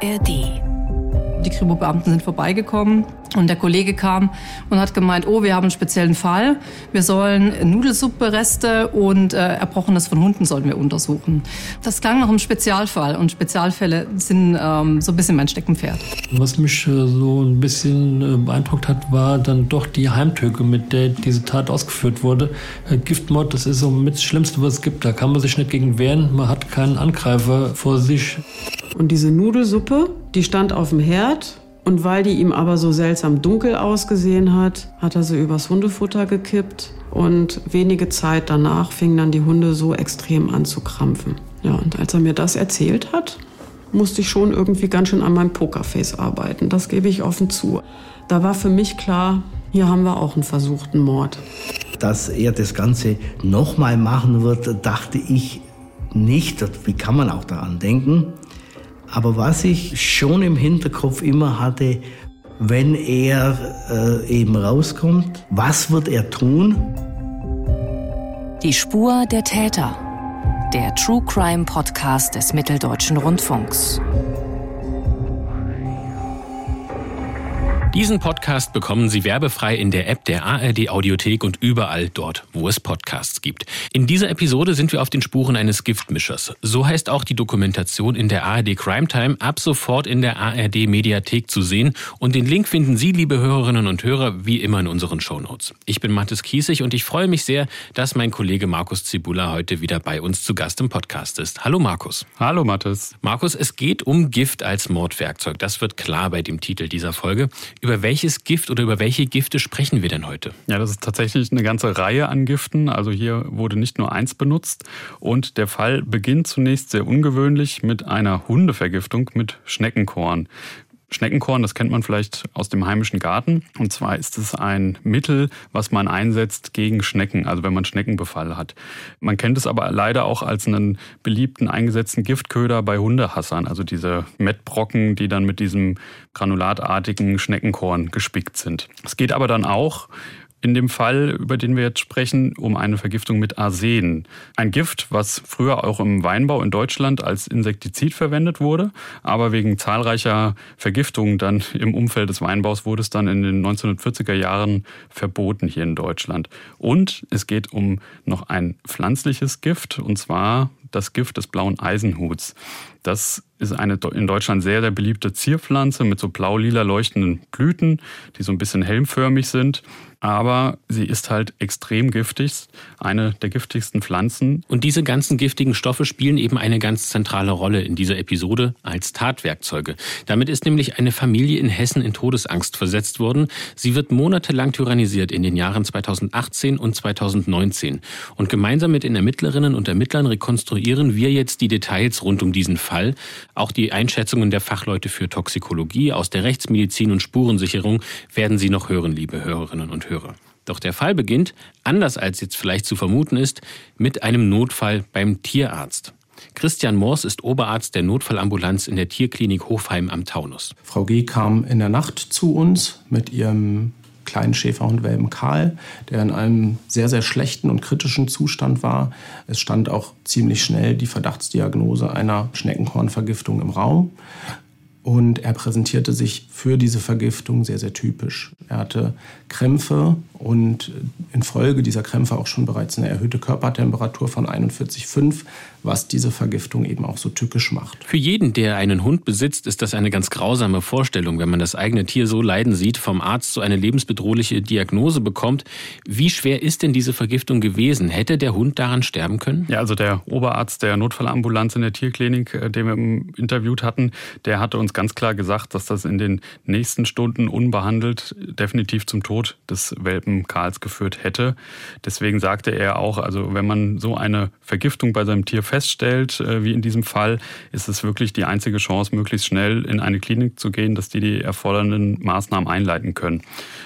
ARD. Die Kripo-Beamten sind vorbeigekommen und der Kollege kam und hat gemeint, oh, wir haben einen speziellen Fall. Wir sollen Nudelsuppereste und äh, Erbrochenes von Hunden sollen wir untersuchen. Das klang nach einem Spezialfall und Spezialfälle sind ähm, so ein bisschen mein Steckenpferd. Was mich äh, so ein bisschen äh, beeindruckt hat, war dann doch die Heimtücke, mit der diese Tat ausgeführt wurde. Äh, Giftmord, das ist so mit das Schlimmste, was es gibt. Da kann man sich nicht gegen wehren. Man hat keinen Angreifer vor sich. Und diese Nudelsuppe, die stand auf dem Herd. Und weil die ihm aber so seltsam dunkel ausgesehen hat, hat er sie übers Hundefutter gekippt. Und wenige Zeit danach fingen dann die Hunde so extrem an zu krampfen. Ja, und als er mir das erzählt hat, musste ich schon irgendwie ganz schön an meinem Pokerface arbeiten. Das gebe ich offen zu. Da war für mich klar, hier haben wir auch einen versuchten Mord. Dass er das Ganze nochmal machen wird, dachte ich nicht. Wie kann man auch daran denken? Aber was ich schon im Hinterkopf immer hatte, wenn er äh, eben rauskommt, was wird er tun? Die Spur der Täter. Der True Crime Podcast des Mitteldeutschen Rundfunks. Diesen Podcast bekommen Sie werbefrei in der App der ARD Audiothek und überall dort, wo es Podcasts gibt. In dieser Episode sind wir auf den Spuren eines Giftmischers. So heißt auch die Dokumentation in der ARD Crime Time ab sofort in der ARD Mediathek zu sehen und den Link finden Sie, liebe Hörerinnen und Hörer, wie immer in unseren Shownotes. Ich bin Mathis Kiesig und ich freue mich sehr, dass mein Kollege Markus Zibula heute wieder bei uns zu Gast im Podcast ist. Hallo Markus. Hallo Mathis. Markus, es geht um Gift als Mordwerkzeug. Das wird klar bei dem Titel dieser Folge. Über welches Gift oder über welche Gifte sprechen wir denn heute? Ja, das ist tatsächlich eine ganze Reihe an Giften. Also hier wurde nicht nur eins benutzt. Und der Fall beginnt zunächst sehr ungewöhnlich mit einer Hundevergiftung mit Schneckenkorn. Schneckenkorn, das kennt man vielleicht aus dem heimischen Garten. Und zwar ist es ein Mittel, was man einsetzt gegen Schnecken, also wenn man Schneckenbefall hat. Man kennt es aber leider auch als einen beliebten eingesetzten Giftköder bei Hundehassern, also diese Mettbrocken, die dann mit diesem granulatartigen Schneckenkorn gespickt sind. Es geht aber dann auch in dem Fall, über den wir jetzt sprechen, um eine Vergiftung mit Arsen. Ein Gift, was früher auch im Weinbau in Deutschland als Insektizid verwendet wurde, aber wegen zahlreicher Vergiftungen dann im Umfeld des Weinbaus wurde es dann in den 1940er Jahren verboten hier in Deutschland. Und es geht um noch ein pflanzliches Gift, und zwar das Gift des blauen Eisenhuts. Das ist eine in Deutschland sehr, sehr beliebte Zierpflanze mit so blau-lila leuchtenden Blüten, die so ein bisschen helmförmig sind aber sie ist halt extrem giftig, eine der giftigsten Pflanzen. Und diese ganzen giftigen Stoffe spielen eben eine ganz zentrale Rolle in dieser Episode als Tatwerkzeuge. Damit ist nämlich eine Familie in Hessen in Todesangst versetzt worden. Sie wird monatelang tyrannisiert in den Jahren 2018 und 2019. Und gemeinsam mit den Ermittlerinnen und Ermittlern rekonstruieren wir jetzt die Details rund um diesen Fall, auch die Einschätzungen der Fachleute für Toxikologie aus der Rechtsmedizin und Spurensicherung werden Sie noch hören, liebe Hörerinnen und Hörer. Doch der Fall beginnt, anders als jetzt vielleicht zu vermuten ist, mit einem Notfall beim Tierarzt. Christian Moors ist Oberarzt der Notfallambulanz in der Tierklinik Hofheim am Taunus. Frau G. kam in der Nacht zu uns mit ihrem kleinen Schäferhund Welpen Karl, der in einem sehr, sehr schlechten und kritischen Zustand war. Es stand auch ziemlich schnell die Verdachtsdiagnose einer Schneckenkornvergiftung im Raum. Und er präsentierte sich für diese Vergiftung sehr, sehr typisch. Er hatte Krämpfe und infolge dieser Krämpfe auch schon bereits eine erhöhte Körpertemperatur von 41,5, was diese Vergiftung eben auch so tückisch macht. Für jeden, der einen Hund besitzt, ist das eine ganz grausame Vorstellung, wenn man das eigene Tier so leiden sieht, vom Arzt so eine lebensbedrohliche Diagnose bekommt. Wie schwer ist denn diese Vergiftung gewesen? Hätte der Hund daran sterben können? Ja, also der Oberarzt der Notfallambulanz in der Tierklinik, äh, den wir interviewt hatten, der hatte uns ganz klar gesagt, dass das in den nächsten Stunden unbehandelt definitiv zum Tod des Welpen Karls geführt hätte. Deswegen sagte er auch, also wenn man so eine Vergiftung bei seinem Tier feststellt, äh, wie in diesem Fall, ist es wirklich die einzige Chance, möglichst schnell in eine Klinik zu gehen, dass die die erfordernden Maßnahmen einleiten können.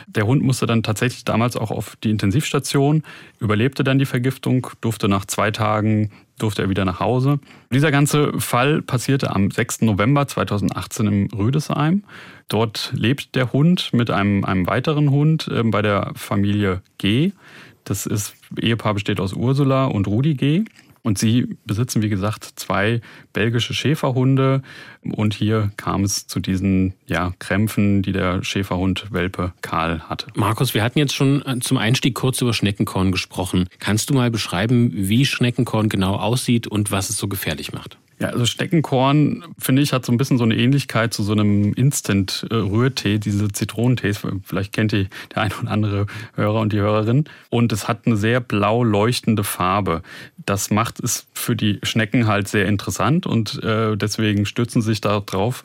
Der Hund musste dann tatsächlich damals auch auf die Intensivstation, überlebte dann die Vergiftung, durfte nach zwei Tagen durfte er wieder nach Hause. Dieser ganze Fall passierte am 6. November 2018 im Rüdesheim. Dort lebt der Hund mit einem, einem weiteren Hund äh, bei der Familie G. Das ist, Ehepaar besteht aus Ursula und Rudi G. Und sie besitzen, wie gesagt, zwei belgische Schäferhunde. Und hier kam es zu diesen ja, Krämpfen, die der Schäferhund Welpe Karl hatte. Markus, wir hatten jetzt schon äh, zum Einstieg kurz über Schneckenkorn gesprochen. Kannst du mal beschreiben, wie Schneckenkorn genau aussieht und was es so gefährlich macht? Ja, also Steckenkorn, finde ich, hat so ein bisschen so eine Ähnlichkeit zu so einem Instant-Rührtee, diese Zitronentees. Vielleicht kennt ihr der ein oder andere Hörer und die Hörerin. Und es hat eine sehr blau leuchtende Farbe. Das macht es für die Schnecken halt sehr interessant und äh, deswegen stützen sie sich da drauf.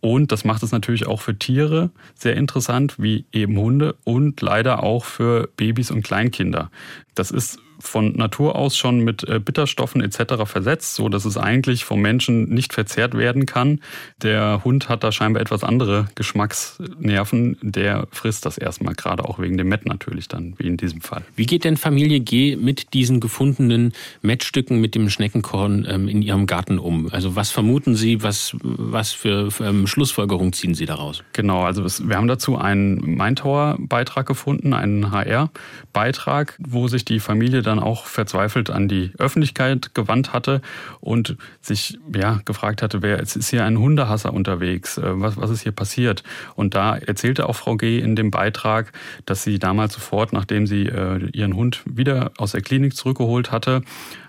Und das macht es natürlich auch für Tiere sehr interessant, wie eben Hunde und leider auch für Babys und Kleinkinder. Das ist von Natur aus schon mit äh, Bitterstoffen etc. versetzt, so dass es eigentlich vom Menschen nicht verzehrt werden kann. Der Hund hat da scheinbar etwas andere Geschmacksnerven, der frisst das erstmal gerade auch wegen dem Mett natürlich dann, wie in diesem Fall. Wie geht denn Familie G mit diesen gefundenen Mettstücken mit dem Schneckenkorn ähm, in ihrem Garten um? Also was vermuten Sie, was, was für, ähm, Schlussfolgerungen ziehen Sie daraus? Genau, also wir haben dazu einen Mindtower-Beitrag gefunden, einen HR-Beitrag, wo sich die Familie dann auch verzweifelt an die Öffentlichkeit gewandt hatte und sich ja gefragt hatte, wer es ist hier ein Hundehasser unterwegs, äh, was, was ist hier passiert? Und da erzählte auch Frau G. in dem Beitrag, dass sie damals sofort, nachdem sie äh, ihren Hund wieder aus der Klinik zurückgeholt hatte,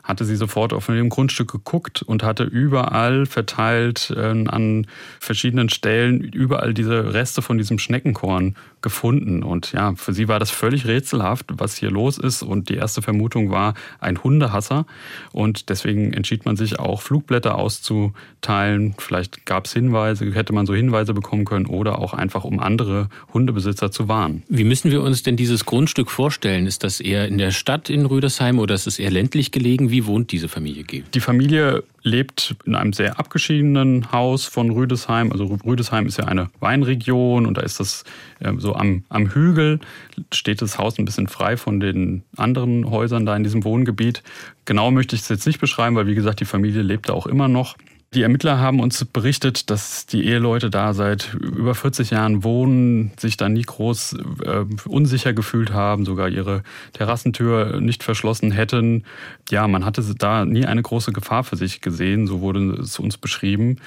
hatte sie sofort auf dem Grundstück geguckt und hatte überall verteilt äh, an verschiedenen Stellen überall diese Reste von diesem Schneckenkorn gefunden. Und ja, für sie war das völlig rätselhaft, was hier los ist. Und die erste Vermutung war ein Hundehasser. Und deswegen entschied man sich auch, Flugblätter auszuteilen. Vielleicht gab es Hinweise, hätte man so Hinweise bekommen können oder auch einfach, um andere Hundebesitzer zu warnen. Wie müssen wir uns denn dieses Grundstück vorstellen? Ist das eher in der Stadt in Rüdersheim oder ist es eher ländlich gelegen? Wie wohnt diese Familie G? Die Familie lebt in einem sehr abgeschiedenen Haus von Rüdesheim. Also Rüdesheim ist ja eine Weinregion und da ist das äh, so am, am Hügel, steht das Haus ein bisschen frei von den anderen Häusern da in diesem Wohngebiet. Genau möchte ich es jetzt nicht beschreiben, weil wie gesagt, die Familie lebt da auch immer noch. Die Ermittler haben uns berichtet, dass die Eheleute da seit über 40 Jahren wohnen, sich da nie groß äh, unsicher gefühlt haben, sogar ihre Terrassentür nicht verschlossen hätten. Ja, man hatte da nie eine große Gefahr für sich gesehen, so wurde es uns beschrieben.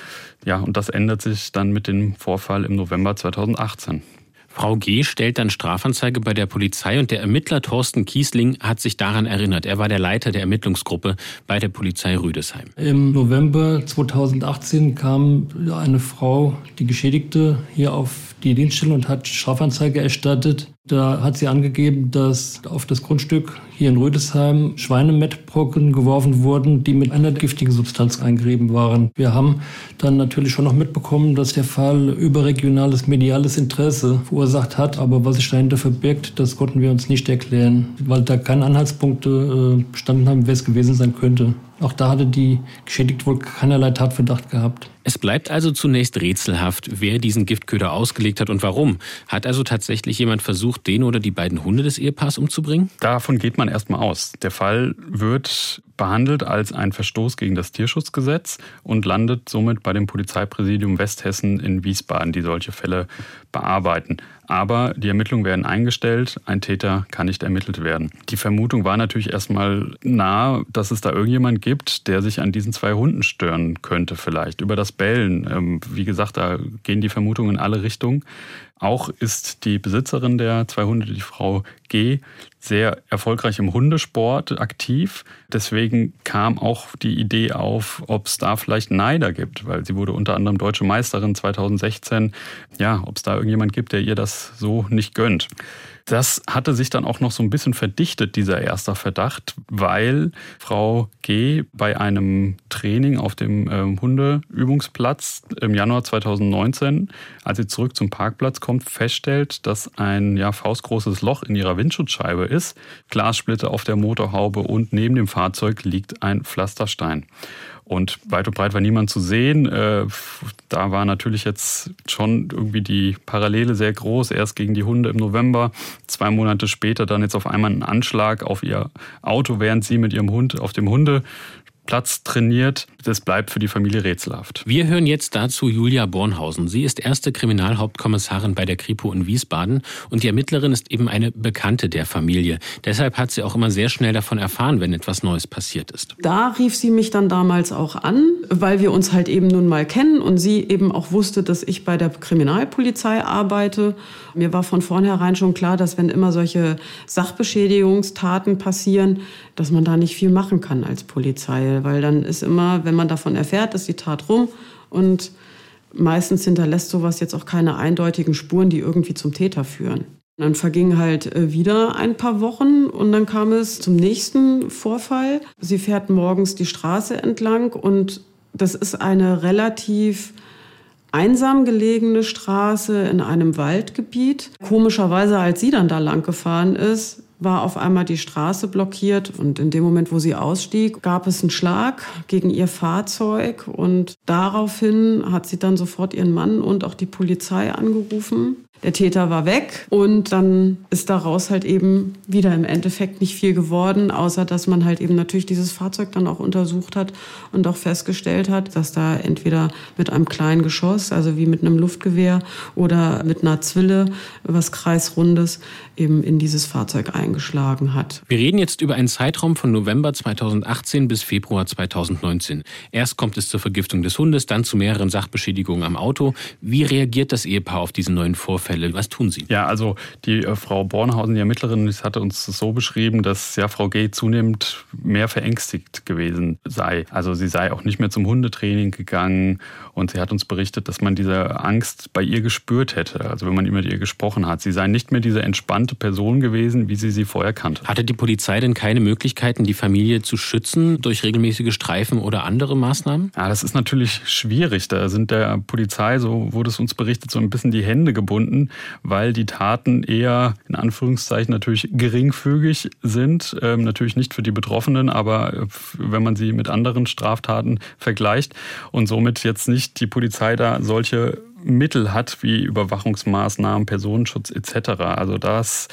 Ja, und das ändert sich dann mit dem Vorfall im November 2018. Frau G. stellt dann Strafanzeige bei der Polizei und der Ermittler Thorsten Kiesling hat sich daran erinnert. Er war der Leiter der Ermittlungsgruppe bei der Polizei Rüdesheim. Im November 2018 kam eine Frau, die Geschädigte, hier auf die Dienststelle und hat Strafanzeige erstattet. Da hat sie angegeben, dass auf das Grundstück hier in Rödesheim Schweinemettbrocken geworfen wurden, die mit einer giftigen Substanz eingerieben waren. Wir haben dann natürlich schon noch mitbekommen, dass der Fall überregionales mediales Interesse verursacht hat. Aber was sich dahinter verbirgt, das konnten wir uns nicht erklären, weil da keine Anhaltspunkte äh, bestanden haben, wer es gewesen sein könnte. Auch da hatte die Geschädigte wohl keinerlei Tatverdacht gehabt. Es bleibt also zunächst rätselhaft, wer diesen Giftköder ausgelegt hat und warum. Hat also tatsächlich jemand versucht, den oder die beiden Hunde des Ehepaars umzubringen? Davon geht man erstmal aus. Der Fall wird behandelt als ein Verstoß gegen das Tierschutzgesetz und landet somit bei dem Polizeipräsidium Westhessen in Wiesbaden, die solche Fälle bearbeiten. Aber die Ermittlungen werden eingestellt, ein Täter kann nicht ermittelt werden. Die Vermutung war natürlich erstmal nah, dass es da irgendjemand gibt, der sich an diesen zwei Hunden stören könnte, vielleicht über das Bellen. Ähm, wie gesagt, da gehen die Vermutungen in alle Richtungen. Auch ist die Besitzerin der zwei Hunde, die Frau G, sehr erfolgreich im Hundesport aktiv. Deswegen kam auch die Idee auf, ob es da vielleicht Neider gibt, weil sie wurde unter anderem deutsche Meisterin 2016. Ja, ob es da irgendjemand gibt, der ihr das so nicht gönnt. Das hatte sich dann auch noch so ein bisschen verdichtet, dieser erste Verdacht, weil Frau G. bei einem Training auf dem äh, Hundeübungsplatz im Januar 2019, als sie zurück zum Parkplatz kommt, feststellt, dass ein ja, faustgroßes Loch in ihrer Windschutzscheibe ist, Glassplitter auf der Motorhaube und neben dem Fahrzeug liegt ein Pflasterstein. Und weit und breit war niemand zu sehen. Äh, da war natürlich jetzt schon irgendwie die Parallele sehr groß. Erst gegen die Hunde im November, zwei Monate später dann jetzt auf einmal ein Anschlag auf ihr Auto, während sie mit ihrem Hund auf dem Hunde Platz trainiert. Das bleibt für die Familie rätselhaft. Wir hören jetzt dazu Julia Bornhausen. Sie ist erste Kriminalhauptkommissarin bei der Kripo in Wiesbaden und die Ermittlerin ist eben eine Bekannte der Familie. Deshalb hat sie auch immer sehr schnell davon erfahren, wenn etwas Neues passiert ist. Da rief sie mich dann damals auch an, weil wir uns halt eben nun mal kennen und sie eben auch wusste, dass ich bei der Kriminalpolizei arbeite. Mir war von vornherein schon klar, dass wenn immer solche Sachbeschädigungstaten passieren, dass man da nicht viel machen kann als Polizei, weil dann ist immer, wenn man davon erfährt, ist die Tat rum und meistens hinterlässt sowas jetzt auch keine eindeutigen Spuren, die irgendwie zum Täter führen. Dann vergingen halt äh, wieder ein paar Wochen und dann kam es zum nächsten Vorfall. Sie fährt morgens die Straße entlang und das ist eine relativ einsam gelegene Straße in einem Waldgebiet. Komischerweise, als sie dann da lang gefahren ist, war auf einmal die Straße blockiert und in dem Moment, wo sie ausstieg, gab es einen Schlag gegen ihr Fahrzeug und daraufhin hat sie dann sofort ihren Mann und auch die Polizei angerufen. Der Täter war weg und dann ist daraus halt eben wieder im Endeffekt nicht viel geworden, außer dass man halt eben natürlich dieses Fahrzeug dann auch untersucht hat und auch festgestellt hat, dass da entweder mit einem kleinen Geschoss, also wie mit einem Luftgewehr oder mit einer Zwille, was kreisrundes, eben in dieses Fahrzeug eingeschlagen hat. Wir reden jetzt über einen Zeitraum von November 2018 bis Februar 2019. Erst kommt es zur Vergiftung des Hundes, dann zu mehreren Sachbeschädigungen am Auto. Wie reagiert das Ehepaar auf diese neuen Vorfälle? Was tun sie? Ja, also die äh, Frau Bornhausen, die Ermittlerin, hatte uns so beschrieben, dass ja Frau G. zunehmend mehr verängstigt gewesen sei. Also sie sei auch nicht mehr zum Hundetraining gegangen und sie hat uns berichtet, dass man diese Angst bei ihr gespürt hätte. Also wenn man mit ihr gesprochen hat. Sie sei nicht mehr diese entspannte Person gewesen, wie sie sie vorher kannte. Hatte die Polizei denn keine Möglichkeiten, die Familie zu schützen durch regelmäßige Streifen oder andere Maßnahmen? Ja, das ist natürlich schwierig. Da sind der Polizei, so wurde es uns berichtet, so ein bisschen die Hände gebunden, weil die Taten eher in Anführungszeichen natürlich geringfügig sind. Ähm, natürlich nicht für die Betroffenen, aber äh, wenn man sie mit anderen Straftaten vergleicht und somit jetzt nicht die Polizei da solche Mittel hat wie Überwachungsmaßnahmen, Personenschutz etc. Also das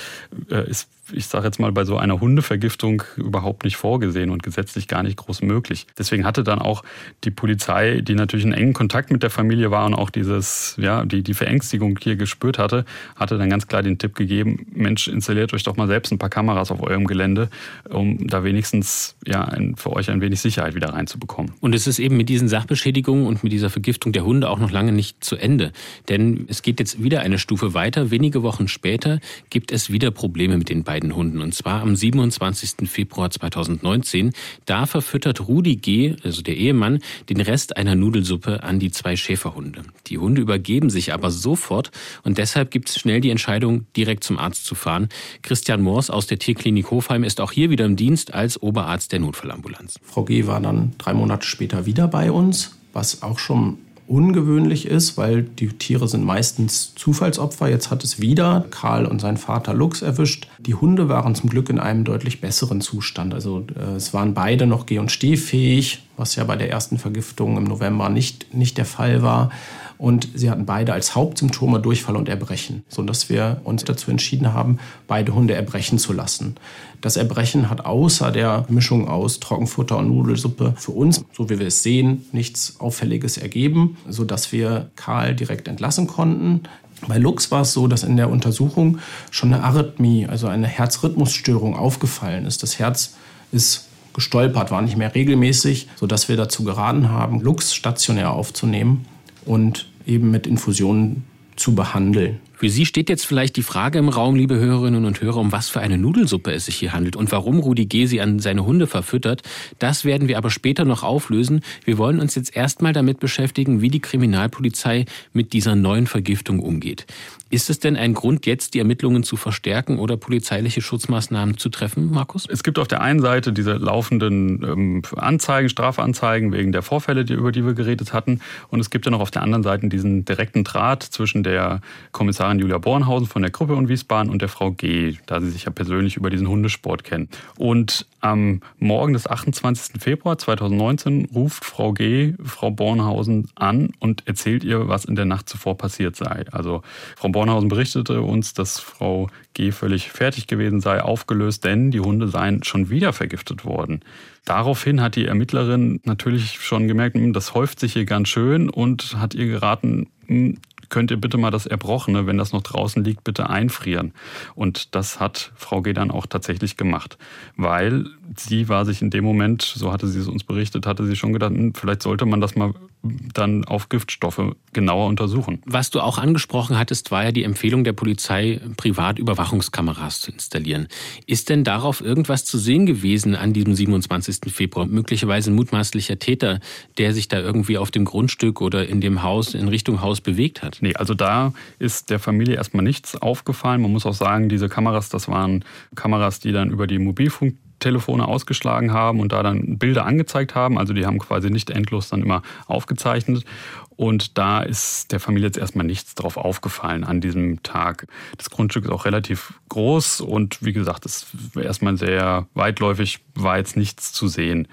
äh, ist ich sage jetzt mal, bei so einer Hundevergiftung überhaupt nicht vorgesehen und gesetzlich gar nicht groß möglich. Deswegen hatte dann auch die Polizei, die natürlich in engen Kontakt mit der Familie war und auch dieses, ja, die, die Verängstigung hier gespürt hatte, hatte dann ganz klar den Tipp gegeben, Mensch, installiert euch doch mal selbst ein paar Kameras auf eurem Gelände, um da wenigstens ja, ein, für euch ein wenig Sicherheit wieder reinzubekommen. Und es ist eben mit diesen Sachbeschädigungen und mit dieser Vergiftung der Hunde auch noch lange nicht zu Ende. Denn es geht jetzt wieder eine Stufe weiter. Wenige Wochen später gibt es wieder Probleme mit den beiden beiden Hunden. Und zwar am 27. Februar 2019. Da verfüttert Rudi G., also der Ehemann, den Rest einer Nudelsuppe an die zwei Schäferhunde. Die Hunde übergeben sich aber sofort und deshalb gibt es schnell die Entscheidung, direkt zum Arzt zu fahren. Christian Moors aus der Tierklinik Hofheim ist auch hier wieder im Dienst als Oberarzt der Notfallambulanz. Frau G. war dann drei Monate später wieder bei uns, was auch schon ungewöhnlich ist, weil die Tiere sind meistens Zufallsopfer. Jetzt hat es wieder Karl und sein Vater Lux erwischt. Die Hunde waren zum Glück in einem deutlich besseren Zustand. Also äh, es waren beide noch geh- und stehfähig, was ja bei der ersten Vergiftung im November nicht, nicht der Fall war. Und sie hatten beide als Hauptsymptome Durchfall und Erbrechen, sodass wir uns dazu entschieden haben, beide Hunde erbrechen zu lassen. Das Erbrechen hat außer der Mischung aus Trockenfutter und Nudelsuppe für uns, so wie wir es sehen, nichts Auffälliges ergeben, sodass wir Karl direkt entlassen konnten. Bei Lux war es so, dass in der Untersuchung schon eine Arrhythmie, also eine Herzrhythmusstörung aufgefallen ist. Das Herz ist gestolpert, war nicht mehr regelmäßig, sodass wir dazu geraten haben, Lux stationär aufzunehmen und eben mit Infusionen zu behandeln. Für Sie steht jetzt vielleicht die Frage im Raum, liebe Hörerinnen und Hörer, um was für eine Nudelsuppe es sich hier handelt und warum Rudi Gesi an seine Hunde verfüttert. Das werden wir aber später noch auflösen. Wir wollen uns jetzt erstmal damit beschäftigen, wie die Kriminalpolizei mit dieser neuen Vergiftung umgeht. Ist es denn ein Grund, jetzt die Ermittlungen zu verstärken oder polizeiliche Schutzmaßnahmen zu treffen, Markus? Es gibt auf der einen Seite diese laufenden ähm, Anzeigen, Strafanzeigen wegen der Vorfälle, über die wir geredet hatten. Und es gibt ja noch auf der anderen Seite diesen direkten Draht zwischen der Kommissar Kommissarin Julia Bornhausen von der Gruppe in Wiesbaden und der Frau G., da sie sich ja persönlich über diesen Hundesport kennen. Und am Morgen des 28. Februar 2019 ruft Frau G. Frau Bornhausen an und erzählt ihr, was in der Nacht zuvor passiert sei. Also Frau Bornhausen berichtete uns, dass Frau G. völlig fertig gewesen sei, aufgelöst, denn die Hunde seien schon wieder vergiftet worden. Daraufhin hat die Ermittlerin natürlich schon gemerkt, hm, das häuft sich hier ganz schön und hat ihr geraten, hm, könnt ihr bitte mal das Erbrochene, wenn das noch draußen liegt, bitte einfrieren. Und das hat Frau G. dann auch tatsächlich gemacht, weil sie war sich in dem Moment, so hatte sie es uns berichtet, hatte sie schon gedacht, hm, vielleicht sollte man das mal dann auf Giftstoffe genauer untersuchen. Was du auch angesprochen hattest, war ja die Empfehlung der Polizei, Privatüberwachungskameras zu installieren. Ist denn darauf irgendwas zu sehen gewesen an diesem 27. Februar? Möglicherweise ein mutmaßlicher Täter, der sich da irgendwie auf dem Grundstück oder in dem Haus, in Richtung Haus bewegt hat? Nee, also da ist der Familie erstmal nichts aufgefallen. Man muss auch sagen, diese Kameras, das waren Kameras, die dann über die Mobilfunk Telefone ausgeschlagen haben und da dann Bilder angezeigt haben. Also die haben quasi nicht endlos dann immer aufgezeichnet. Und da ist der Familie jetzt erstmal nichts drauf aufgefallen an diesem Tag. Das Grundstück ist auch relativ groß und wie gesagt, es ist erstmal sehr weitläufig, war jetzt nichts zu sehen.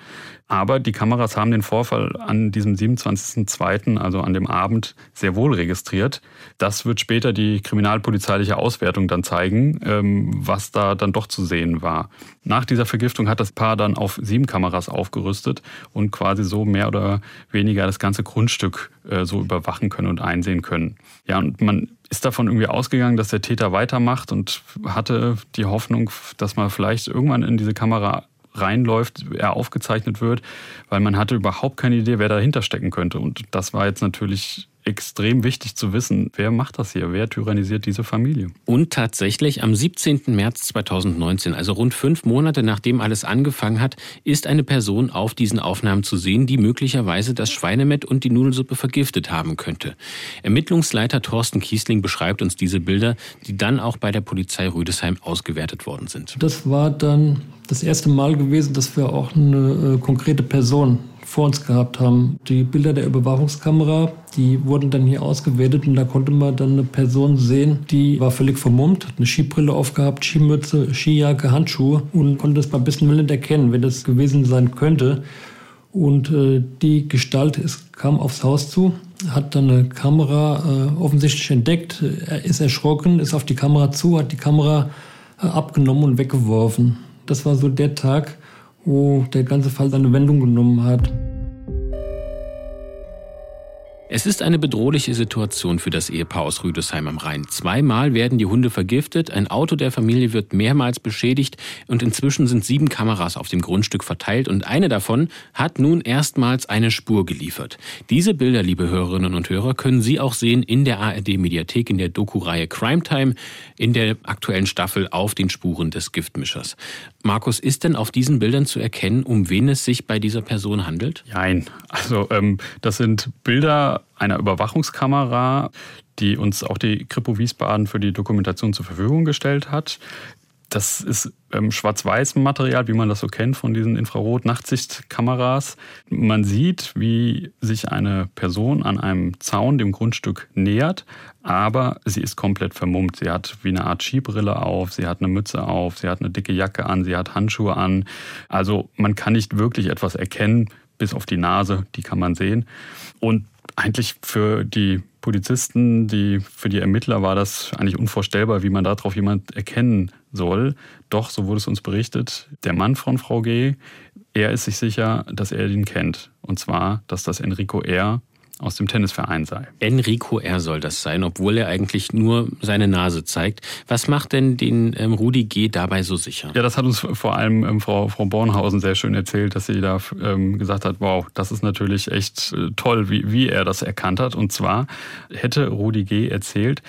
Aber die Kameras haben den Vorfall an diesem 27.02., also an dem Abend, sehr wohl registriert. Das wird später die kriminalpolizeiliche Auswertung dann zeigen, ähm, was da dann doch zu sehen war. Nach dieser Vergiftung hat das Paar dann auf sieben Kameras aufgerüstet und quasi so mehr oder weniger das ganze Grundstück äh, so überwachen können und einsehen können. Ja, und man ist davon irgendwie ausgegangen, dass der Täter weitermacht und hatte die Hoffnung, dass man vielleicht irgendwann in diese Kamera reinläuft, er aufgezeichnet wird, weil man hatte überhaupt keine Idee, wer dahinter stecken könnte. Und das war jetzt natürlich extrem wichtig zu wissen, wer macht das hier, wer tyrannisiert diese Familie. Und tatsächlich am 17. März 2019, also rund fünf Monate nachdem alles angefangen hat, ist eine Person auf diesen Aufnahmen zu sehen, die möglicherweise das Schweinemett und die Nudelsuppe vergiftet haben könnte. Ermittlungsleiter Thorsten Kiesling beschreibt uns diese Bilder, die dann auch bei der Polizei Rüdesheim ausgewertet worden sind. Das war dann das erste Mal gewesen, dass wir auch eine äh, konkrete Person vor uns gehabt haben. Die Bilder der Überwachungskamera, die wurden dann hier ausgewertet und da konnte man dann eine Person sehen, die war völlig vermummt, hat eine Skibrille aufgehabt, Skimütze, Skijacke, Handschuhe und konnte das beim besten Willen erkennen, wer das gewesen sein könnte. Und äh, die Gestalt ist, kam aufs Haus zu, hat dann eine Kamera äh, offensichtlich entdeckt, er ist erschrocken, ist auf die Kamera zu, hat die Kamera äh, abgenommen und weggeworfen. Das war so der Tag, wo der ganze Fall seine Wendung genommen hat. Es ist eine bedrohliche Situation für das Ehepaar aus Rüdesheim am Rhein. Zweimal werden die Hunde vergiftet, ein Auto der Familie wird mehrmals beschädigt und inzwischen sind sieben Kameras auf dem Grundstück verteilt und eine davon hat nun erstmals eine Spur geliefert. Diese Bilder, liebe Hörerinnen und Hörer, können Sie auch sehen in der ARD Mediathek in der Doku-Reihe Crime Time in der aktuellen Staffel auf den Spuren des Giftmischers. Markus, ist denn auf diesen Bildern zu erkennen, um wen es sich bei dieser Person handelt? Nein, also ähm, das sind Bilder einer Überwachungskamera, die uns auch die Kripo Wiesbaden für die Dokumentation zur Verfügung gestellt hat. Das ist ähm, Schwarz-Weiß-Material, wie man das so kennt von diesen Infrarot-Nachtsichtkameras. Man sieht, wie sich eine Person an einem Zaun dem Grundstück nähert, aber sie ist komplett vermummt. Sie hat wie eine Art Skibrille auf, sie hat eine Mütze auf, sie hat eine dicke Jacke an, sie hat Handschuhe an. Also man kann nicht wirklich etwas erkennen, bis auf die Nase, die kann man sehen. Und eigentlich für die Polizisten, die, für die Ermittler war das eigentlich unvorstellbar, wie man darauf jemand erkennen soll. Doch, so wurde es uns berichtet, der Mann von Frau G., er ist sich sicher, dass er ihn kennt. Und zwar, dass das Enrico R aus dem Tennisverein sei. Enrico R. soll das sein, obwohl er eigentlich nur seine Nase zeigt. Was macht denn den ähm, Rudi G. dabei so sicher? Ja, das hat uns vor allem ähm, Frau, Frau Bornhausen sehr schön erzählt, dass sie da ähm, gesagt hat, wow, das ist natürlich echt äh, toll, wie, wie er das erkannt hat. Und zwar hätte Rudi G. erzählt,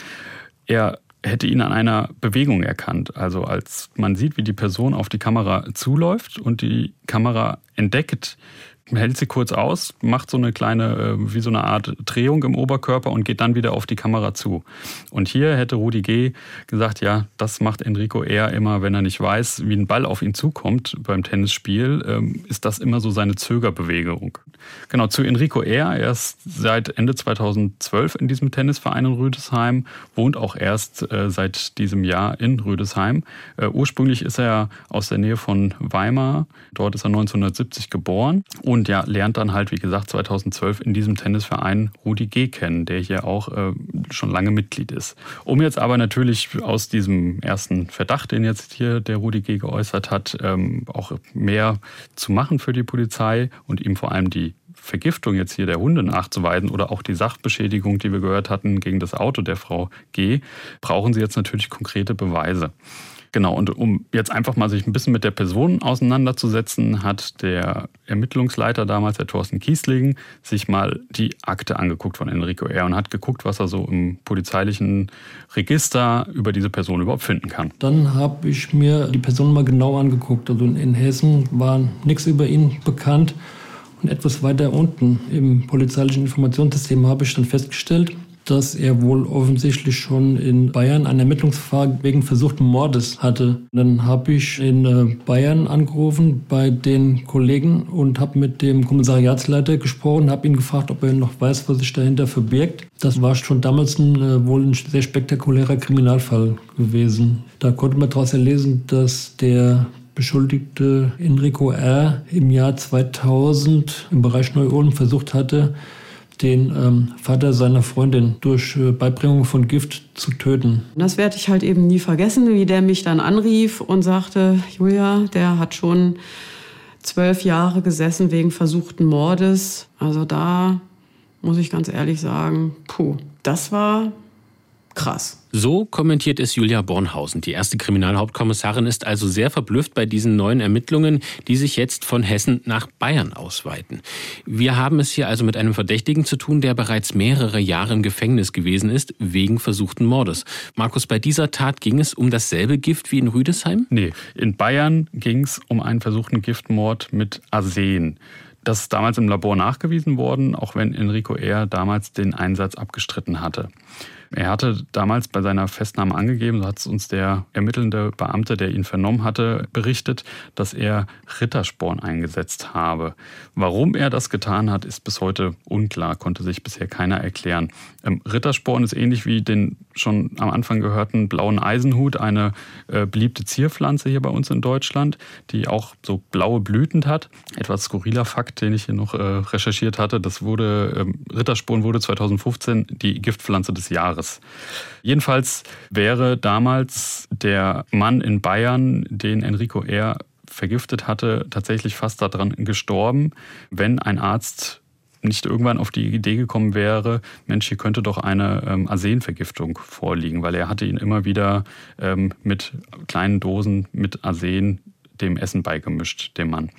er hätte ihn an einer Bewegung erkannt. Also als man sieht, wie die Person auf die Kamera zuläuft und die Kamera entdeckt, hält sie kurz aus, macht so eine kleine, äh, wie so eine Art Drehung im Oberkörper und geht dann wieder auf die Kamera zu. Und hier hätte Rudi G. gesagt, ja, das macht Enrico eher immer, wenn er nicht weiß, wie ein Ball auf ihn zukommt beim Tennisspiel, ähm, ist das immer so seine Zögerbewegung. Genau, zu Enrico R. Er ist seit Ende 2012 in diesem Tennisverein in Rüdesheim, wohnt auch erst äh, seit diesem Jahr in Rüdesheim. Äh, ursprünglich ist er aus der Nähe von Weimar, dort ist er 1970 geboren ja, lernt dann halt, wie gesagt, 2012 in diesem Tennisverein Rudi G. kennen, der hier auch äh, schon lange Mitglied ist. Um jetzt aber natürlich aus diesem ersten Verdacht, den jetzt hier der Rudi G. geäußert hat, ähm, auch mehr zu machen für die Polizei und ihm vor allem die Vergiftung jetzt hier der Hunde nachzuweisen oder auch die Sachbeschädigung, die wir gehört hatten gegen das Auto der Frau G, brauchen sie jetzt natürlich konkrete Beweise. Genau, und um jetzt einfach mal sich ein bisschen mit der Person auseinanderzusetzen, hat der Ermittlungsleiter damals, der Thorsten Kiesling, sich mal die Akte angeguckt von Enrico R. und hat geguckt, was er so im polizeilichen Register über diese Person überhaupt finden kann. Dann habe ich mir die Person mal genau angeguckt. Also in Hessen war nichts über ihn bekannt. Und etwas weiter unten im polizeilichen Informationssystem habe ich dann festgestellt, dass er wohl offensichtlich schon in Bayern ein Ermittlungsverfahren wegen versuchten Mordes hatte. Dann habe ich in äh, Bayern angerufen bei den Kollegen und habe mit dem Kommissariatsleiter gesprochen, habe ihn gefragt, ob er noch weiß, was sich dahinter verbirgt. Das war schon damals ein, äh, wohl ein sehr spektakulärer Kriminalfall gewesen. Da konnte man daraus erlesen, dass der Beschuldigte Enrico R. im Jahr 2000 im Bereich Neu-Ulm versucht hatte, den ähm, Vater seiner Freundin durch äh, Beibringung von Gift zu töten. Das werde ich halt eben nie vergessen, wie der mich dann anrief und sagte, Julia, der hat schon zwölf Jahre gesessen wegen versuchten Mordes. Also da muss ich ganz ehrlich sagen, puh, das war krass. So kommentiert es Julia Bornhausen. Die erste Kriminalhauptkommissarin ist also sehr verblüfft bei diesen neuen Ermittlungen, die sich jetzt von Hessen nach Bayern ausweiten. Wir haben es hier also mit einem Verdächtigen zu tun, der bereits mehrere Jahre im Gefängnis gewesen ist, wegen versuchten Mordes. Markus, bei dieser Tat ging es um dasselbe Gift wie in Rüdesheim? Nee, in Bayern ging es um einen versuchten Giftmord mit Arsen. Das ist damals im Labor nachgewiesen worden, auch wenn Enrico R. damals den Einsatz abgestritten hatte. Er hatte damals bei seiner Festnahme angegeben, so hat es uns der ermittelnde Beamte, der ihn vernommen hatte, berichtet, dass er Rittersporn eingesetzt habe. Warum er das getan hat, ist bis heute unklar, konnte sich bisher keiner erklären. Ähm, Rittersporn ist ähnlich wie den schon am Anfang gehörten blauen Eisenhut, eine äh, beliebte Zierpflanze hier bei uns in Deutschland, die auch so blaue Blüten hat. Etwas skurriler Fakt, den ich hier noch äh, recherchiert hatte, das wurde, äh, Rittersporn wurde 2015 die Giftpflanze des Jahres. Jedenfalls wäre damals der Mann in Bayern, den Enrico R. vergiftet hatte, tatsächlich fast daran gestorben, wenn ein Arzt nicht irgendwann auf die Idee gekommen wäre, Mensch, hier könnte doch eine ähm, Arsenvergiftung vorliegen, weil er hatte ihn immer wieder ähm, mit kleinen Dosen mit Arsen dem Essen beigemischt, dem Mann.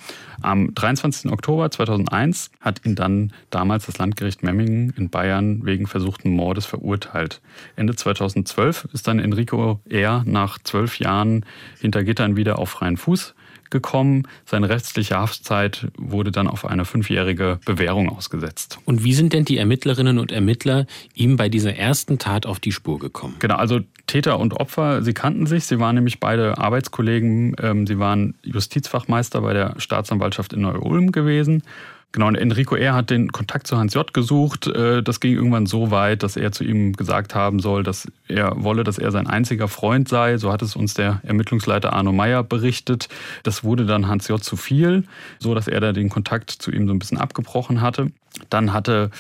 Am 23. Oktober 2001 hat ihn dann damals das Landgericht Memmingen in Bayern wegen versuchten Mordes verurteilt. Ende 2012 ist dann Enrico R. nach zwölf Jahren hinter Gittern wieder auf freien Fuß gekommen. Seine restliche Haftzeit wurde dann auf eine fünfjährige Bewährung ausgesetzt. Und wie sind denn die Ermittlerinnen und Ermittler ihm bei dieser ersten Tat auf die Spur gekommen? Genau, also Täter und Opfer, sie kannten sich, sie waren nämlich beide Arbeitskollegen, ähm, sie waren Justizfachmeister bei der Staatsanwaltschaft in Neu-Ulm gewesen Genau, und Enrico R. hat den Kontakt zu Hans J. gesucht. Äh, das ging irgendwann so weit, dass er zu ihm gesagt haben soll, dass er wolle, dass er sein einziger Freund sei. So hat es uns der Ermittlungsleiter Arno Meyer berichtet. Das wurde dann Hans J. zu viel, so dass er da den Kontakt zu ihm so ein bisschen abgebrochen hatte. Dann hatte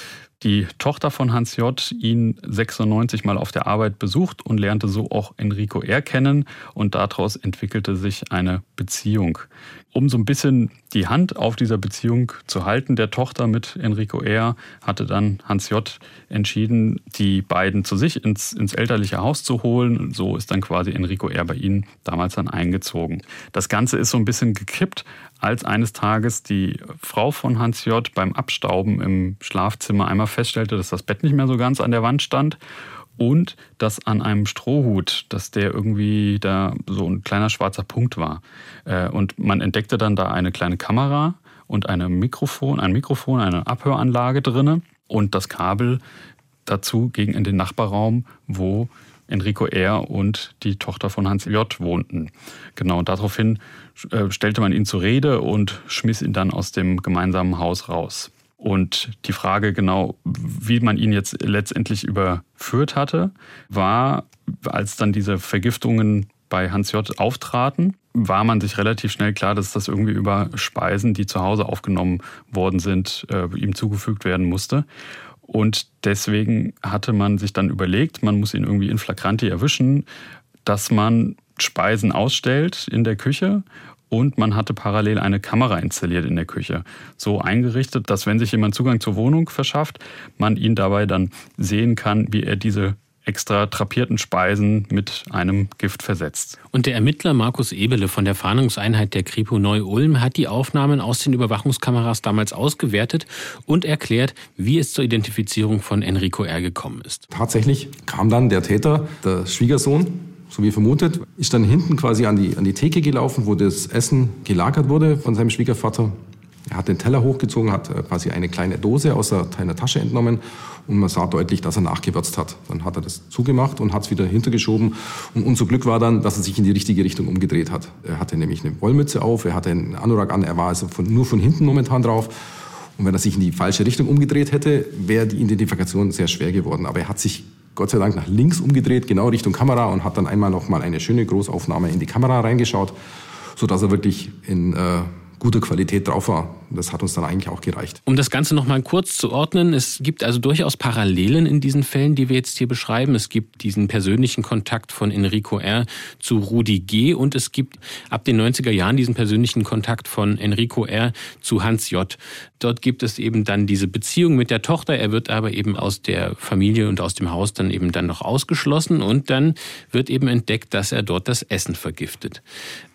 die Tochter von Hans J. ihn 96 mal auf der Arbeit besucht und lernte so auch Enrico R. kennen und daraus entwickelte sich eine Beziehung. Um so ein bisschen die Hand auf dieser Beziehung zu halten, der Tochter mit Enrico R., hatte dann Hans J. entschieden, die beiden zu sich ins, ins elterliche Haus zu holen. So ist dann quasi Enrico R. bei ihnen damals dann eingezogen. Das Ganze ist so ein bisschen gekippt, als eines Tages die Frau von Hans J. beim Abstauben im Schlafzimmer einmal feststellte, dass das Bett nicht mehr so ganz an der Wand stand und dass an einem Strohhut, dass der irgendwie da so ein kleiner schwarzer Punkt war. Äh, und man entdeckte dann da eine kleine Kamera und eine Mikrofon, ein Mikrofon, eine Abhöranlage drinne und das Kabel dazu ging in den Nachbarraum, wo Enrico R. und die Tochter von Hans J. wohnten. Genau, und daraufhin äh, stellte man ihn zur Rede und schmiss ihn dann aus dem gemeinsamen Haus raus. Und die Frage genau, wie man ihn jetzt letztendlich überführt hatte, war, als dann diese Vergiftungen bei Hans J. auftraten, war man sich relativ schnell klar, dass das irgendwie über Speisen, die zu Hause aufgenommen worden sind, äh, ihm zugefügt werden musste. Und deswegen hatte man sich dann überlegt, man muss ihn irgendwie in Flagranti erwischen, dass man Speisen ausstellt in der Küche und man hatte parallel eine Kamera installiert in der Küche. So eingerichtet, dass wenn sich jemand Zugang zur Wohnung verschafft, man ihn dabei dann sehen kann, wie er diese extra trapierten Speisen mit einem Gift versetzt. Und der Ermittler Markus Ebele von der Fahndungseinheit der Kripo Neu-Ulm hat die Aufnahmen aus den Überwachungskameras damals ausgewertet und erklärt, wie es zur Identifizierung von Enrico R. gekommen ist. Tatsächlich kam dann der Täter, der Schwiegersohn, so wie vermutet, ist dann hinten quasi an die, an die Theke gelaufen, wo das Essen gelagert wurde von seinem Schwiegervater. Er hat den Teller hochgezogen, hat äh, quasi eine kleine Dose aus seiner Tasche entnommen und man sah deutlich, dass er nachgewürzt hat. Dann hat er das zugemacht und hat es wieder hintergeschoben. Und unser Glück war dann, dass er sich in die richtige Richtung umgedreht hat. Er hatte nämlich eine Wollmütze auf, er hatte einen Anorak an, er war also von, nur von hinten momentan drauf. Und wenn er sich in die falsche Richtung umgedreht hätte, wäre die Identifikation sehr schwer geworden. Aber er hat sich Gott sei Dank nach links umgedreht, genau Richtung Kamera und hat dann einmal noch mal eine schöne Großaufnahme in die Kamera reingeschaut, sodass er wirklich in äh, guter Qualität drauf war. Das hat uns dann eigentlich auch gereicht. Um das Ganze noch mal kurz zu ordnen, es gibt also durchaus Parallelen in diesen Fällen, die wir jetzt hier beschreiben. Es gibt diesen persönlichen Kontakt von Enrico R. zu Rudi G. und es gibt ab den 90er Jahren diesen persönlichen Kontakt von Enrico R. zu Hans J. Dort gibt es eben dann diese Beziehung mit der Tochter. Er wird aber eben aus der Familie und aus dem Haus dann eben dann noch ausgeschlossen und dann wird eben entdeckt, dass er dort das Essen vergiftet.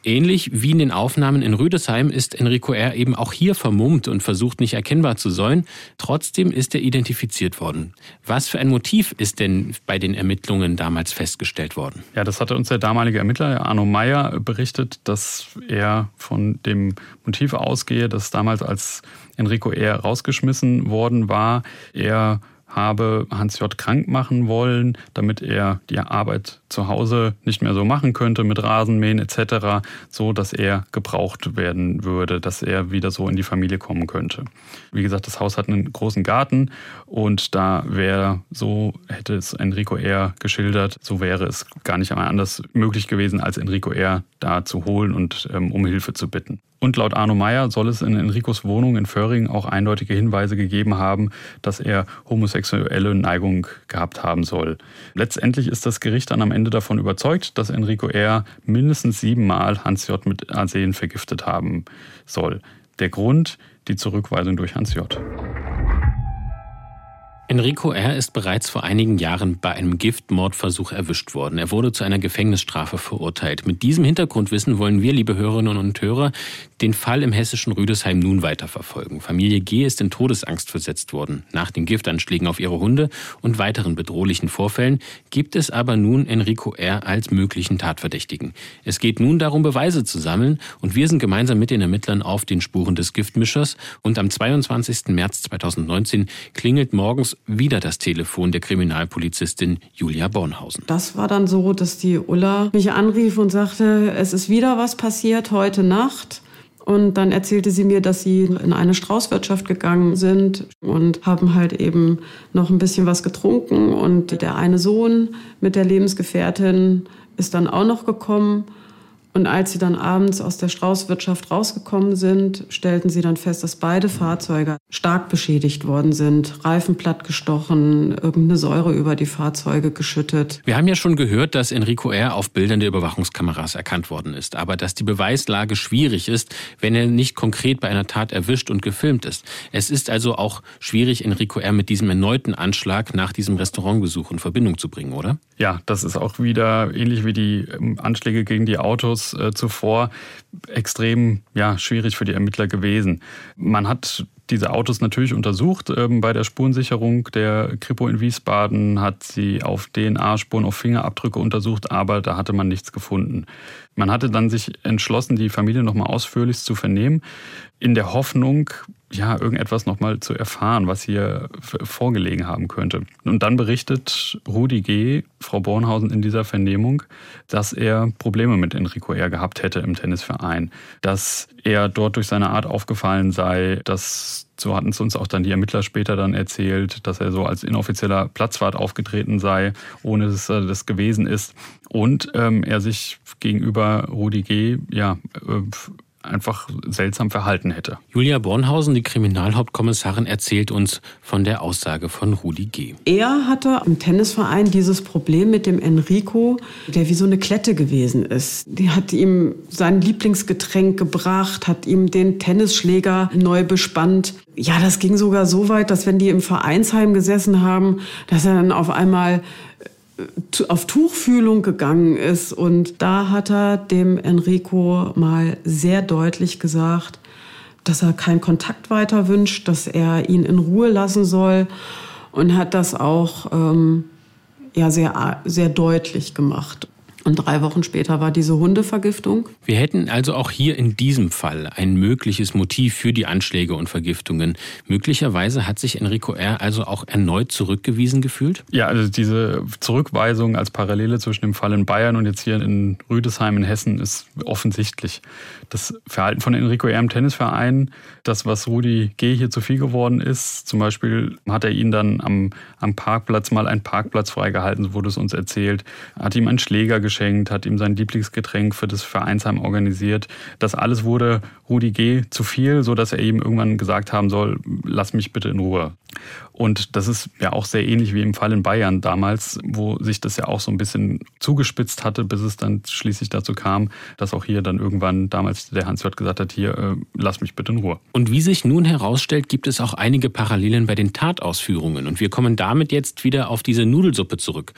Ähnlich wie in den Aufnahmen in Rüdesheim ist Enrico R. eben auch hier vermummt und versucht nicht erkennbar zu sein. Trotzdem ist er identifiziert worden. Was für ein Motiv ist denn bei den Ermittlungen damals festgestellt worden? Ja, das hatte uns der damalige Ermittler Arno Meyer berichtet, dass er von dem Motiv ausgehe, dass damals als Enrico R. rausgeschmissen worden war, er habe Hans J. krank machen wollen, damit er die Arbeit zu Hause nicht mehr so machen könnte mit Rasenmähen etc., so dass er gebraucht werden würde, dass er wieder so in die Familie kommen könnte. Wie gesagt, das Haus hat einen großen Garten und da wäre, so hätte es Enrico R. geschildert, so wäre es gar nicht einmal anders möglich gewesen, als Enrico R. da zu holen und ähm, um Hilfe zu bitten. Und laut Arno Meyer soll es in Enricos Wohnung in Föhring auch eindeutige Hinweise gegeben haben, dass er homosexuelle Neigung gehabt haben soll. Letztendlich ist das Gericht dann am Ende davon überzeugt, dass Enrico R. mindestens siebenmal Hans J. mit Arsen vergiftet haben soll. Der Grund, die Zurückweisung durch Hans J. Enrico R. ist bereits vor einigen Jahren bei einem Giftmordversuch erwischt worden. Er wurde zu einer Gefängnisstrafe verurteilt. Mit diesem Hintergrundwissen wollen wir, liebe Hörerinnen und Hörer, den Fall im hessischen Rüdesheim nun weiterverfolgen. Familie G. ist in Todesangst versetzt worden. Nach den Giftanschlägen auf ihre Hunde und weiteren bedrohlichen Vorfällen gibt es aber nun Enrico R. als möglichen Tatverdächtigen. Es geht nun darum, Beweise zu sammeln und wir sind gemeinsam mit den Ermittlern auf den Spuren des Giftmischers und am 22. März 2019 klingelt morgens wieder das Telefon der Kriminalpolizistin Julia Bornhausen. Das war dann so, dass die Ulla mich anrief und sagte, es ist wieder was passiert heute Nacht. Und dann erzählte sie mir, dass sie in eine Straußwirtschaft gegangen sind und haben halt eben noch ein bisschen was getrunken. Und der eine Sohn mit der Lebensgefährtin ist dann auch noch gekommen. Und als sie dann abends aus der Straußwirtschaft rausgekommen sind, stellten sie dann fest, dass beide Fahrzeuge stark beschädigt worden sind. Reifen plattgestochen, irgendeine Säure über die Fahrzeuge geschüttet. Wir haben ja schon gehört, dass Enrico R. auf Bildern der Überwachungskameras erkannt worden ist. Aber dass die Beweislage schwierig ist, wenn er nicht konkret bei einer Tat erwischt und gefilmt ist. Es ist also auch schwierig, Enrico R. mit diesem erneuten Anschlag nach diesem Restaurantbesuch in Verbindung zu bringen, oder? Ja, das ist auch wieder ähnlich wie die ähm, Anschläge gegen die Autos äh, zuvor extrem ja, schwierig für die Ermittler gewesen. Man hat diese Autos natürlich untersucht ähm, bei der Spurensicherung. Der Kripo in Wiesbaden hat sie auf DNA-Spuren, auf Fingerabdrücke untersucht, aber da hatte man nichts gefunden. Man hatte dann sich entschlossen, die Familie nochmal ausführlich zu vernehmen, in der Hoffnung, ja, irgendetwas nochmal zu erfahren, was hier vorgelegen haben könnte. Und dann berichtet Rudi G., Frau Bornhausen, in dieser Vernehmung, dass er Probleme mit Enrico R. gehabt hätte im Tennisverein, dass er dort durch seine Art aufgefallen sei, dass so hatten es uns auch dann die Ermittler später dann erzählt, dass er so als inoffizieller Platzwart aufgetreten sei, ohne dass er das gewesen ist. Und ähm, er sich gegenüber Rudi G. ja äh, einfach seltsam verhalten hätte. Julia Bornhausen, die Kriminalhauptkommissarin, erzählt uns von der Aussage von Rudi G. Er hatte im Tennisverein dieses Problem mit dem Enrico, der wie so eine Klette gewesen ist. Die hat ihm sein Lieblingsgetränk gebracht, hat ihm den Tennisschläger neu bespannt. Ja, das ging sogar so weit, dass wenn die im Vereinsheim gesessen haben, dass er dann auf einmal auf Tuchfühlung gegangen ist. Und da hat er dem Enrico mal sehr deutlich gesagt, dass er keinen Kontakt weiter wünscht, dass er ihn in Ruhe lassen soll und hat das auch ähm, ja, sehr, sehr deutlich gemacht. Und drei Wochen später war diese Hundevergiftung. Wir hätten also auch hier in diesem Fall ein mögliches Motiv für die Anschläge und Vergiftungen. Möglicherweise hat sich Enrico R. also auch erneut zurückgewiesen gefühlt? Ja, also diese Zurückweisung als Parallele zwischen dem Fall in Bayern und jetzt hier in Rüdesheim in Hessen ist offensichtlich. Das Verhalten von Enrico R. im Tennisverein, das, was Rudi G. hier zu viel geworden ist, zum Beispiel hat er ihn dann am, am Parkplatz mal einen Parkplatz freigehalten, so wurde es uns erzählt, hat ihm einen Schläger geschenkt, hat ihm sein Lieblingsgetränk für das Vereinsheim organisiert. Das alles wurde Rudi G. zu viel, sodass er ihm irgendwann gesagt haben soll, lass mich bitte in Ruhe. Und das ist ja auch sehr ähnlich wie im Fall in Bayern damals, wo sich das ja auch so ein bisschen zugespitzt hatte, bis es dann schließlich dazu kam, dass auch hier dann irgendwann damals der Hans-Jörg gesagt hat, hier, äh, lass mich bitte in Ruhe. Und wie sich nun herausstellt, gibt es auch einige Parallelen bei den Tatausführungen. Und wir kommen damit jetzt wieder auf diese Nudelsuppe zurück,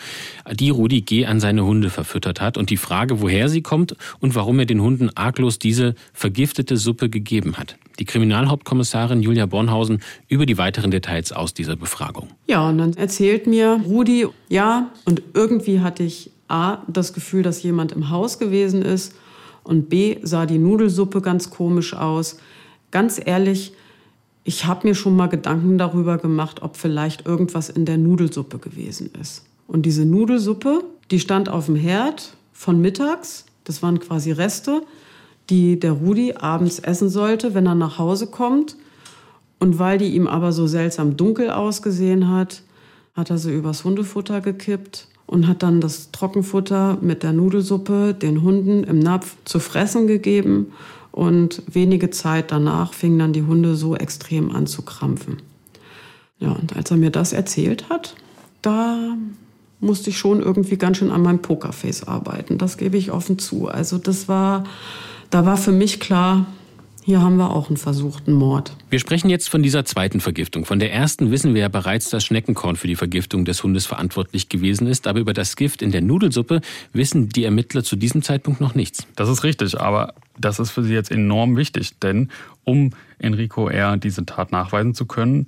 die Rudi G. an seine Hunde verfüttert hat und die Frage, woher sie kommt und warum er den Hunden arglos diese vergiftete Suppe gegeben hat. Die Kriminalhauptkommissarin Julia Bornhausen über die weiteren Details aus dieser Befragung. Ja, und dann erzählt mir Rudi, ja, und irgendwie hatte ich A, das Gefühl, dass jemand im Haus gewesen ist und B, sah die Nudelsuppe ganz komisch aus. Ganz ehrlich, ich habe mir schon mal Gedanken darüber gemacht, ob vielleicht irgendwas in der Nudelsuppe gewesen ist. Und diese Nudelsuppe, die stand auf dem Herd von mittags, das waren quasi Reste die der Rudi abends essen sollte, wenn er nach Hause kommt. Und weil die ihm aber so seltsam dunkel ausgesehen hat, hat er sie übers Hundefutter gekippt und hat dann das Trockenfutter mit der Nudelsuppe den Hunden im Napf zu fressen gegeben. Und wenige Zeit danach fingen dann die Hunde so extrem an zu krampfen. Ja, und als er mir das erzählt hat, da musste ich schon irgendwie ganz schön an meinem Pokerface arbeiten. Das gebe ich offen zu. Also das war da war für mich klar, hier haben wir auch einen versuchten Mord. Wir sprechen jetzt von dieser zweiten Vergiftung. Von der ersten wissen wir ja bereits, dass Schneckenkorn für die Vergiftung des Hundes verantwortlich gewesen ist. Aber über das Gift in der Nudelsuppe wissen die Ermittler zu diesem Zeitpunkt noch nichts. Das ist richtig, aber das ist für sie jetzt enorm wichtig. Denn um Enrico R. diese Tat nachweisen zu können,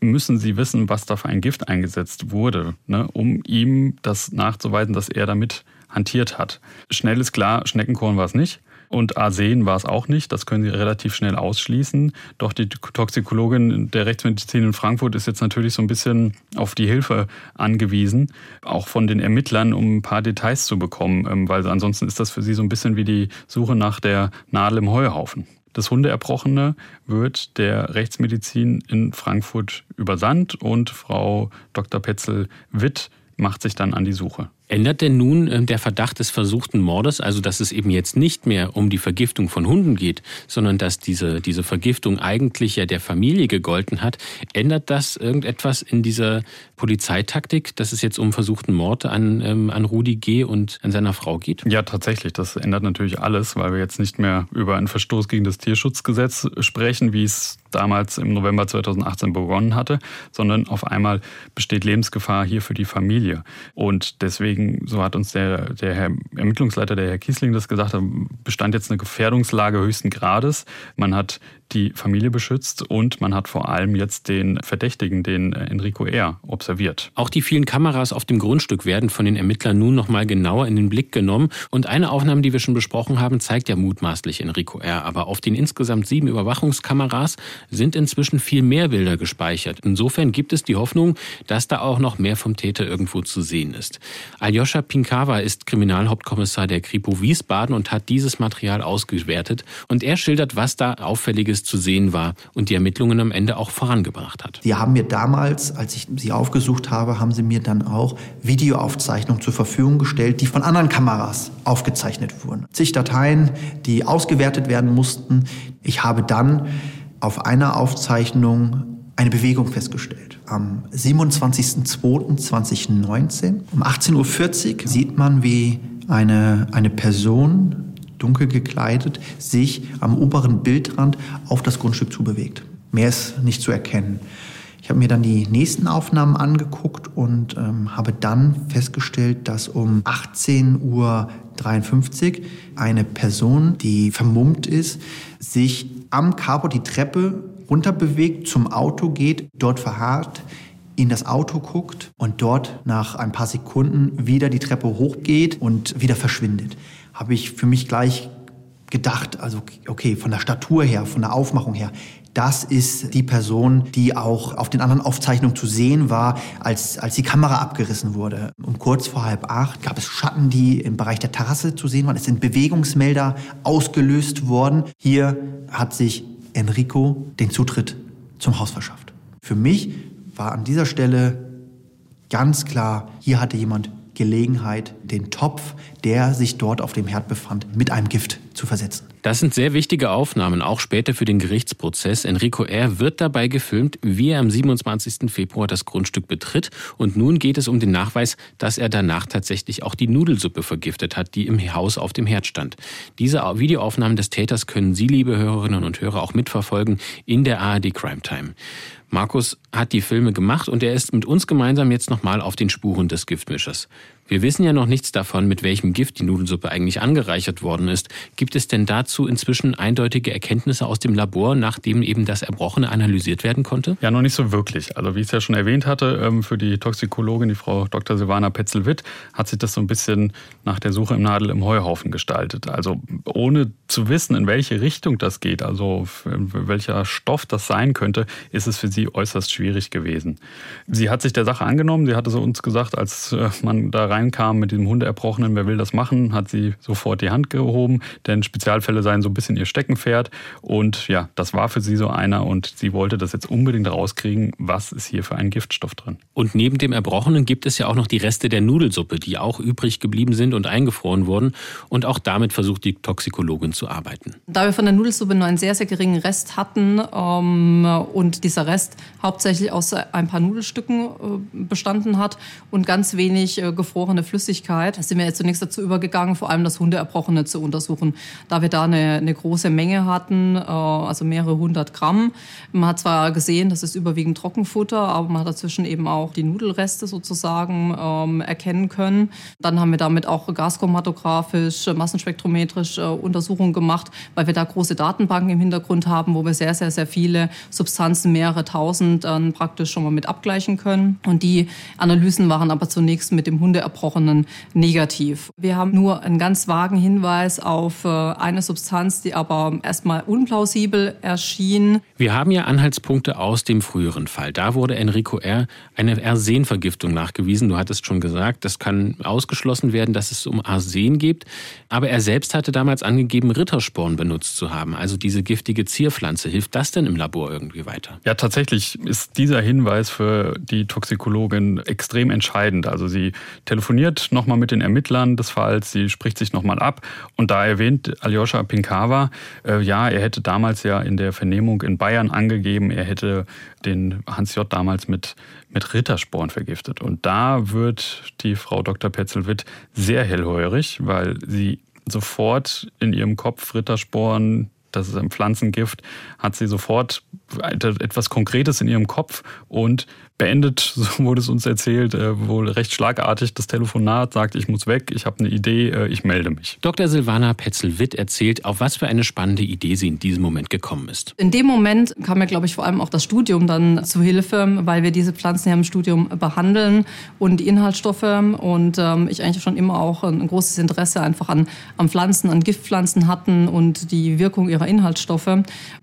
müssen sie wissen, was da für ein Gift eingesetzt wurde, ne, um ihm das nachzuweisen, dass er damit hantiert hat. Schnell ist klar, Schneckenkorn war es nicht. Und Arsen war es auch nicht. Das können Sie relativ schnell ausschließen. Doch die Toxikologin der Rechtsmedizin in Frankfurt ist jetzt natürlich so ein bisschen auf die Hilfe angewiesen, auch von den Ermittlern, um ein paar Details zu bekommen, ähm, weil ansonsten ist das für sie so ein bisschen wie die Suche nach der Nadel im Heuhaufen. Das Hundeerbrochene wird der Rechtsmedizin in Frankfurt übersandt und Frau Dr. Petzel-Witt macht sich dann an die Suche. Ändert denn nun äh, der Verdacht des versuchten Mordes, also dass es eben jetzt nicht mehr um die Vergiftung von Hunden geht, sondern dass diese, diese Vergiftung eigentlich ja der Familie gegolten hat, ändert das irgendetwas in dieser Polizeitaktik, dass es jetzt um versuchten Mord an, ähm, an Rudi G. und an seiner Frau geht? Ja, tatsächlich. Das ändert natürlich alles, weil wir jetzt nicht mehr über einen Verstoß gegen das Tierschutzgesetz sprechen, wie es damals im November 2018 begonnen hatte, sondern auf einmal besteht Lebensgefahr hier für die Familie. Und deswegen deswegen, so hat uns der, der Herr Ermittlungsleiter, der Herr Kiesling, das gesagt, bestand jetzt eine Gefährdungslage höchsten Grades. Man hat die Familie beschützt und man hat vor allem jetzt den Verdächtigen, den äh, Enrico R., observiert. Auch die vielen Kameras auf dem Grundstück werden von den Ermittlern nun noch mal genauer in den Blick genommen und eine Aufnahme, die wir schon besprochen haben, zeigt ja mutmaßlich Enrico R., aber auf den insgesamt sieben Überwachungskameras sind inzwischen viel mehr Bilder gespeichert. Insofern gibt es die Hoffnung, dass da auch noch mehr vom Täter irgendwo zu sehen ist. Aljoscha Pinkava ist Kriminalhauptkommissar der Kripo Wiesbaden und hat dieses Material ausgewertet und er schildert, was da auffälliges zu sehen war und die Ermittlungen am Ende auch vorangebracht hat. Sie haben mir damals, als ich sie aufgesucht habe, haben sie mir dann auch Videoaufzeichnungen zur Verfügung gestellt, die von anderen Kameras aufgezeichnet wurden. Zig Dateien, die ausgewertet werden mussten. Ich habe dann auf einer Aufzeichnung eine Bewegung festgestellt. Am 27.02.2019 um 18.40 Uhr sieht man, wie eine, eine Person dunkel gekleidet, sich am oberen Bildrand auf das Grundstück zubewegt. Mehr ist nicht zu erkennen. Ich habe mir dann die nächsten Aufnahmen angeguckt und ähm, habe dann festgestellt, dass um 18.53 Uhr eine Person, die vermummt ist, sich am Carport die Treppe runterbewegt, zum Auto geht, dort verharrt, in das Auto guckt und dort nach ein paar Sekunden wieder die Treppe hochgeht und wieder verschwindet habe ich für mich gleich gedacht, also okay, von der Statur her, von der Aufmachung her, das ist die Person, die auch auf den anderen Aufzeichnungen zu sehen war, als, als die Kamera abgerissen wurde. Um kurz vor halb acht gab es Schatten, die im Bereich der Terrasse zu sehen waren. Es sind Bewegungsmelder ausgelöst worden. Hier hat sich Enrico den Zutritt zum Haus verschafft. Für mich war an dieser Stelle ganz klar, hier hatte jemand Gelegenheit, den Topf, der sich dort auf dem Herd befand, mit einem Gift zu versetzen. Das sind sehr wichtige Aufnahmen, auch später für den Gerichtsprozess. Enrico R. wird dabei gefilmt, wie er am 27. Februar das Grundstück betritt. Und nun geht es um den Nachweis, dass er danach tatsächlich auch die Nudelsuppe vergiftet hat, die im Haus auf dem Herd stand. Diese Videoaufnahmen des Täters können Sie, liebe Hörerinnen und Hörer, auch mitverfolgen in der ARD Crime Time. Markus hat die Filme gemacht und er ist mit uns gemeinsam jetzt nochmal auf den Spuren des Giftmischers. Wir wissen ja noch nichts davon, mit welchem Gift die Nudelsuppe eigentlich angereichert worden ist. Gibt es denn dazu inzwischen eindeutige Erkenntnisse aus dem Labor, nachdem eben das Erbrochene analysiert werden konnte? Ja, noch nicht so wirklich. Also wie ich es ja schon erwähnt hatte, ähm, für die Toxikologin, die Frau Dr. Silvana Petzel-Witt, hat sich das so ein bisschen nach der Suche im Nadel im Heuhaufen gestaltet. Also ohne zu wissen, in welche Richtung das geht, also welcher Stoff das sein könnte, ist es für sie äußerst schwierig gewesen. Sie hat sich der Sache angenommen. Sie hatte so uns gesagt, als äh, man da rein reinkam mit diesem Hundeerbrochenen, wer will das machen, hat sie sofort die Hand gehoben, denn Spezialfälle seien so ein bisschen ihr Steckenpferd. Und ja, das war für sie so einer und sie wollte das jetzt unbedingt rauskriegen, was ist hier für ein Giftstoff drin. Und neben dem Erbrochenen gibt es ja auch noch die Reste der Nudelsuppe, die auch übrig geblieben sind und eingefroren wurden. Und auch damit versucht die Toxikologin zu arbeiten. Da wir von der Nudelsuppe nur einen sehr, sehr geringen Rest hatten ähm, und dieser Rest hauptsächlich aus ein paar Nudelstücken äh, bestanden hat und ganz wenig äh, gefroren erbrochene Flüssigkeit. Da sind wir jetzt zunächst dazu übergegangen, vor allem das Hundeerbrochene zu untersuchen. Da wir da eine, eine große Menge hatten, äh, also mehrere hundert Gramm. Man hat zwar gesehen, das ist überwiegend Trockenfutter, aber man hat dazwischen eben auch die Nudelreste sozusagen ähm, erkennen können. Dann haben wir damit auch gaschromatographisch, massenspektrometrisch äh, Untersuchungen gemacht, weil wir da große Datenbanken im Hintergrund haben, wo wir sehr, sehr, sehr viele Substanzen, mehrere tausend, dann praktisch schon mal mit abgleichen können. Und die Analysen waren aber zunächst mit dem Hundeerbrochenen Erbrochenen negativ. Wir haben nur einen ganz vagen Hinweis auf äh, eine Substanz, die aber erstmal unplausibel erschien. Wir haben ja Anhaltspunkte aus dem früheren Fall. Da wurde Enrico R. eine Arsenvergiftung nachgewiesen. Du hattest schon gesagt, das kann ausgeschlossen werden, dass es um Arsen geht. Aber er selbst hatte damals angegeben, Rittersporn benutzt zu haben, also diese giftige Zierpflanze. Hilft das denn im Labor irgendwie weiter? Ja, tatsächlich ist dieser Hinweis für die Toxikologin extrem entscheidend. Also sie telefoniert telefoniert nochmal mit den Ermittlern des Falls, sie spricht sich nochmal ab und da erwähnt Aljoscha Pinkava, äh, ja, er hätte damals ja in der Vernehmung in Bayern angegeben, er hätte den Hans J. damals mit, mit Rittersporn vergiftet. Und da wird die Frau Dr. Petzelwitt sehr hellhörig, weil sie sofort in ihrem Kopf Rittersporn das ist ein Pflanzengift, hat sie sofort etwas Konkretes in ihrem Kopf und beendet, so wurde es uns erzählt, äh, wohl recht schlagartig das Telefonat, sagt, ich muss weg, ich habe eine Idee, äh, ich melde mich. Dr. Silvana Petzel-Witt erzählt, auf was für eine spannende Idee sie in diesem Moment gekommen ist. In dem Moment kam mir, glaube ich, vor allem auch das Studium dann zu Hilfe, weil wir diese Pflanzen ja im Studium behandeln und die Inhaltsstoffe und ähm, ich eigentlich schon immer auch ein großes Interesse einfach an, an Pflanzen, an Giftpflanzen hatten und die Wirkung ihrer Inhaltsstoffe.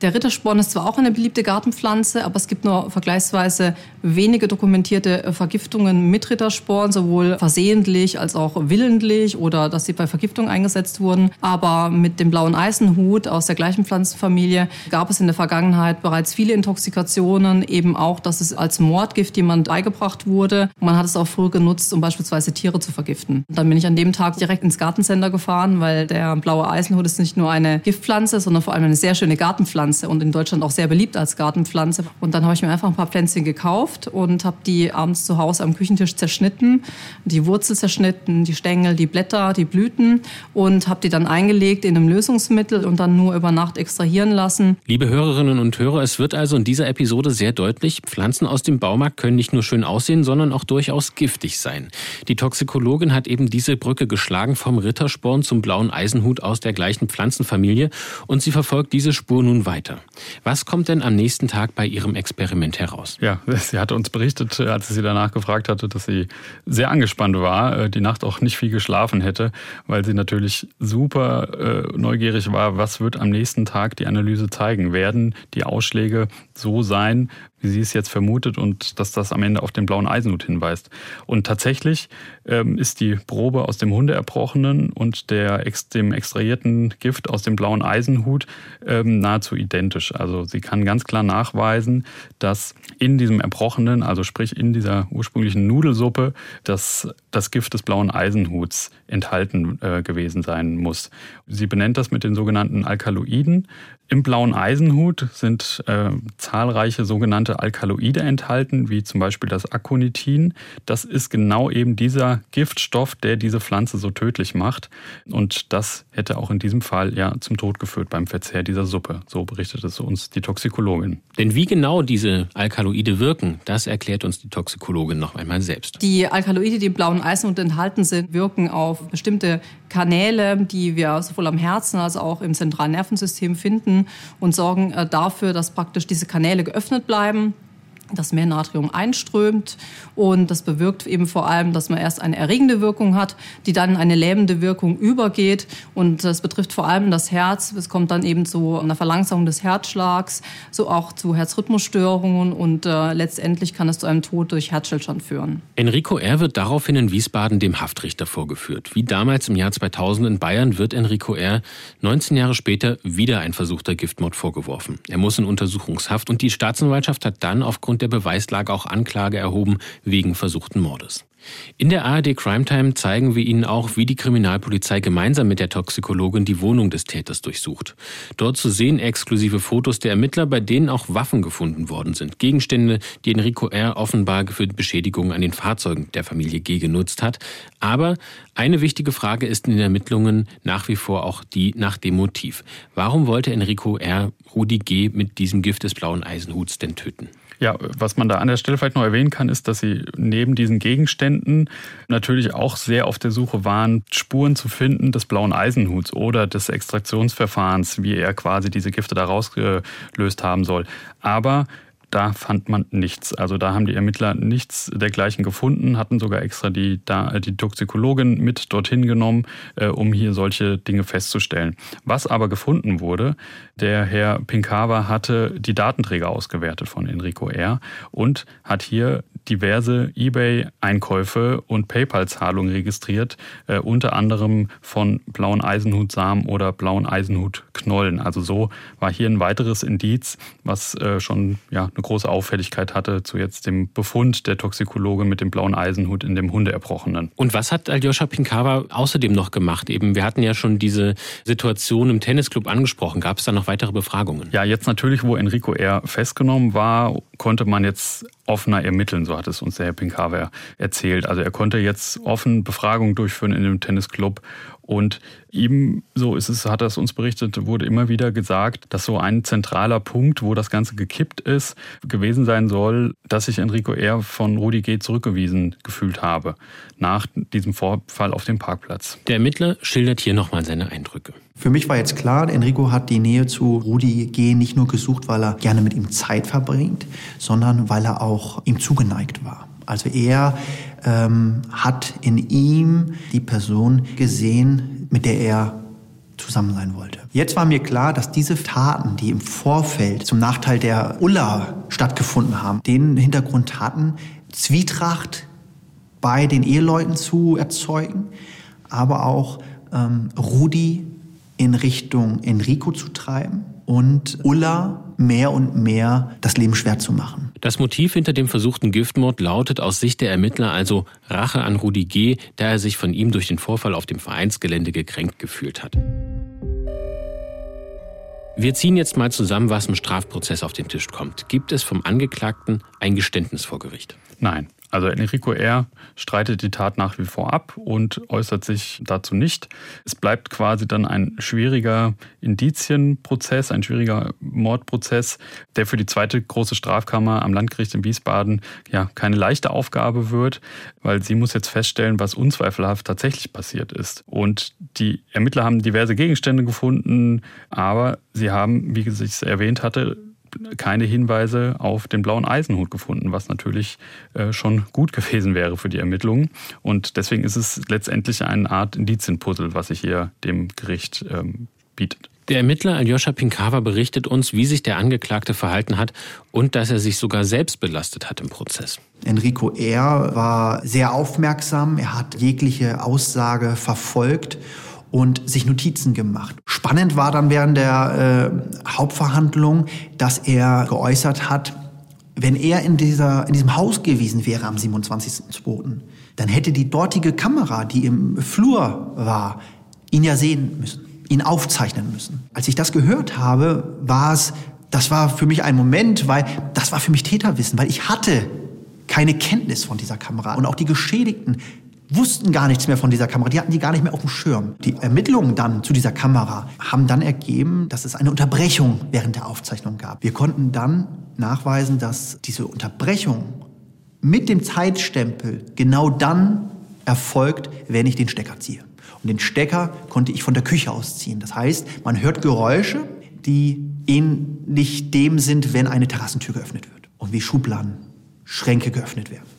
Der Rittersporn ist zwar auch eine beliebte Gartenpflanze, aber es gibt nur vergleichsweise wenig wenige dokumentierte Vergiftungen mit Rittersporn, sowohl versehentlich als auch willentlich oder dass sie bei Vergiftung eingesetzt wurden. Aber mit dem blauen Eisenhut aus der gleichen Pflanzenfamilie gab es in der Vergangenheit bereits viele Intoxikationen, eben auch, dass es als Mordgift jemand beigebracht wurde. Man hat es auch früher genutzt, um beispielsweise Tiere zu vergiften. Dann bin ich an dem Tag direkt ins Gartencenter gefahren, weil der blaue Eisenhut ist nicht nur eine Giftpflanze, sondern vor allem eine sehr schöne Gartenpflanze und in Deutschland auch sehr beliebt als Gartenpflanze. Und dann habe ich mir einfach ein paar Pflänzchen gekauft und habe die abends zu Hause am Küchentisch zerschnitten, die Wurzel zerschnitten, die Stängel, die Blätter, die Blüten und habe die dann eingelegt in einem Lösungsmittel und dann nur über Nacht extrahieren lassen. Liebe Hörerinnen und Hörer, es wird also in dieser Episode sehr deutlich, Pflanzen aus dem Baumarkt können nicht nur schön aussehen, sondern auch durchaus giftig sein. Die Toxikologin hat eben diese Brücke geschlagen vom Rittersporn zum blauen Eisenhut aus der gleichen Pflanzenfamilie und sie verfolgt diese Spur nun weiter. Was kommt denn am nächsten Tag bei ihrem Experiment heraus? Ja, sie hat uns berichtet, als sie danach gefragt hatte, dass sie sehr angespannt war, äh, die Nacht auch nicht viel geschlafen hätte, weil sie natürlich super äh, neugierig war, was wird am nächsten Tag die Analyse zeigen. Werden die Ausschläge so sein, wie sie es jetzt vermutet und dass das am Ende auf den blauen Eisenhut hinweist. Und tatsächlich ähm, ist die Probe aus dem Hundeerbrochenen und der, dem extrahierten Gift aus dem blauen Eisenhut ähm, nahezu identisch. Also sie kann ganz klar nachweisen, dass in diesem Erbrochenen, also sprich in dieser ursprünglichen Nudelsuppe, dass das Gift des blauen Eisenhuts enthalten äh, gewesen sein muss. Sie benennt das mit den sogenannten Alkaloiden. Im blauen Eisenhut sind äh, zahlreiche sogenannte Alkaloide enthalten, wie zum Beispiel das Aconitin. Das ist genau eben dieser Giftstoff, der diese Pflanze so tödlich macht. Und das hätte auch in diesem Fall ja zum Tod geführt beim Verzehr dieser Suppe. So berichtet es uns die Toxikologin. Denn wie genau diese Alkaloide wirken, das erklärt uns die Toxikologin noch einmal selbst. Die Alkaloide, die im blauen Eisenhut enthalten sind, wirken auf bestimmte Kanäle, die wir sowohl am Herzen als auch im zentralen Nervensystem finden und sorgen äh, dafür, dass praktisch diese Kanäle geöffnet bleiben dass mehr Natrium einströmt und das bewirkt eben vor allem, dass man erst eine erregende Wirkung hat, die dann eine lähmende Wirkung übergeht und das betrifft vor allem das Herz. Es kommt dann eben zu einer Verlangsamung des Herzschlags, so auch zu Herzrhythmusstörungen und äh, letztendlich kann es zu einem Tod durch Herzstillstand führen. Enrico R. wird daraufhin in Wiesbaden dem Haftrichter vorgeführt. Wie damals im Jahr 2000 in Bayern wird Enrico R. 19 Jahre später wieder ein versuchter Giftmord vorgeworfen. Er muss in Untersuchungshaft und die Staatsanwaltschaft hat dann aufgrund aufgrund der Beweislage auch Anklage erhoben wegen versuchten Mordes. In der ARD Crime Time zeigen wir Ihnen auch, wie die Kriminalpolizei gemeinsam mit der Toxikologin die Wohnung des Täters durchsucht. Dort zu sehen exklusive Fotos der Ermittler, bei denen auch Waffen gefunden worden sind. Gegenstände, die Enrico R. offenbar für Beschädigungen an den Fahrzeugen der Familie G genutzt hat. Aber eine wichtige Frage ist in den Ermittlungen nach wie vor auch die nach dem Motiv. Warum wollte Enrico R. Rudi G. mit diesem Gift des blauen Eisenhuts denn töten? Ja, was man da an der Stelle vielleicht noch erwähnen kann, ist, dass sie neben diesen Gegenständen natürlich auch sehr auf der Suche waren, Spuren zu finden des blauen Eisenhuts oder des Extraktionsverfahrens, wie er quasi diese Gifte da rausgelöst haben soll. Aber da fand man nichts. Also da haben die Ermittler nichts dergleichen gefunden, hatten sogar extra die, da, die Toxikologin mit dorthin genommen, äh, um hier solche Dinge festzustellen. Was aber gefunden wurde, der Herr Pinkava hatte die Datenträger ausgewertet von Enrico R. und hat hier diverse eBay-Einkäufe und PayPal-Zahlungen registriert, äh, unter anderem von blauen Eisenhutsamen oder blauen Eisenhutknollen. Also so war hier ein weiteres Indiz, was äh, schon ja, eine große Auffälligkeit hatte zu jetzt dem Befund der Toxikologe mit dem blauen Eisenhut in dem Hundeerbrochenen. Und was hat Aljoscha Pinkava außerdem noch gemacht? Eben, wir hatten ja schon diese Situation im Tennisclub angesprochen. Gab es da noch weitere Befragungen? Ja, jetzt natürlich, wo Enrico R. festgenommen war konnte man jetzt offener ermitteln, so hat es uns der Herr Pinkhaver erzählt. Also er konnte jetzt offen Befragungen durchführen in dem Tennisclub und ihm, so ist es, hat er es uns berichtet, wurde immer wieder gesagt, dass so ein zentraler Punkt, wo das Ganze gekippt ist, gewesen sein soll, dass sich Enrico R. von Rudi G. zurückgewiesen gefühlt habe nach diesem Vorfall auf dem Parkplatz. Der Ermittler schildert hier nochmal seine Eindrücke. Für mich war jetzt klar, Enrico hat die Nähe zu Rudi G. nicht nur gesucht, weil er gerne mit ihm Zeit verbringt, sondern weil er auch ihm zugeneigt war. Also er ähm, hat in ihm die Person gesehen, mit der er zusammen sein wollte. Jetzt war mir klar, dass diese Taten, die im Vorfeld zum Nachteil der Ulla stattgefunden haben, den Hintergrund hatten, Zwietracht bei den Eheleuten zu erzeugen, aber auch ähm, Rudi in Richtung Enrico zu treiben und Ulla mehr und mehr das Leben schwer zu machen. Das Motiv hinter dem versuchten Giftmord lautet aus Sicht der Ermittler also Rache an Rudi G., da er sich von ihm durch den Vorfall auf dem Vereinsgelände gekränkt gefühlt hat. Wir ziehen jetzt mal zusammen, was im Strafprozess auf den Tisch kommt. Gibt es vom Angeklagten ein Geständnis vor Gericht? Nein. Also Enrico R. streitet die Tat nach wie vor ab und äußert sich dazu nicht. Es bleibt quasi dann ein schwieriger Indizienprozess, ein schwieriger Mordprozess, der für die zweite große Strafkammer am Landgericht in Wiesbaden ja keine leichte Aufgabe wird, weil sie muss jetzt feststellen, was unzweifelhaft tatsächlich passiert ist. Und die Ermittler haben diverse Gegenstände gefunden, aber sie haben, wie ich es erwähnt hatte, keine Hinweise auf den blauen Eisenhut gefunden, was natürlich äh, schon gut gewesen wäre für die Ermittlungen. Und deswegen ist es letztendlich eine Art Indizienpuzzle, was sich hier dem Gericht ähm, bietet. Der Ermittler Aljoscha Pinkava berichtet uns, wie sich der Angeklagte verhalten hat und dass er sich sogar selbst belastet hat im Prozess. Enrico R. war sehr aufmerksam, er hat jegliche Aussage verfolgt und sich Notizen gemacht. Spannend war dann während der äh, Hauptverhandlung, dass er geäußert hat, wenn er in, dieser, in diesem Haus gewesen wäre am 27.02., dann hätte die dortige Kamera, die im Flur war, ihn ja sehen müssen, ihn aufzeichnen müssen. Als ich das gehört habe, war es, das war für mich ein Moment, weil das war für mich Täterwissen, weil ich hatte keine Kenntnis von dieser Kamera und auch die Geschädigten wussten gar nichts mehr von dieser Kamera. Die hatten die gar nicht mehr auf dem Schirm. Die Ermittlungen dann zu dieser Kamera haben dann ergeben, dass es eine Unterbrechung während der Aufzeichnung gab. Wir konnten dann nachweisen, dass diese Unterbrechung mit dem Zeitstempel genau dann erfolgt, wenn ich den Stecker ziehe. Und den Stecker konnte ich von der Küche aus ziehen. Das heißt, man hört Geräusche, die ähnlich dem sind, wenn eine Terrassentür geöffnet wird und wie Schubladen, Schränke geöffnet werden.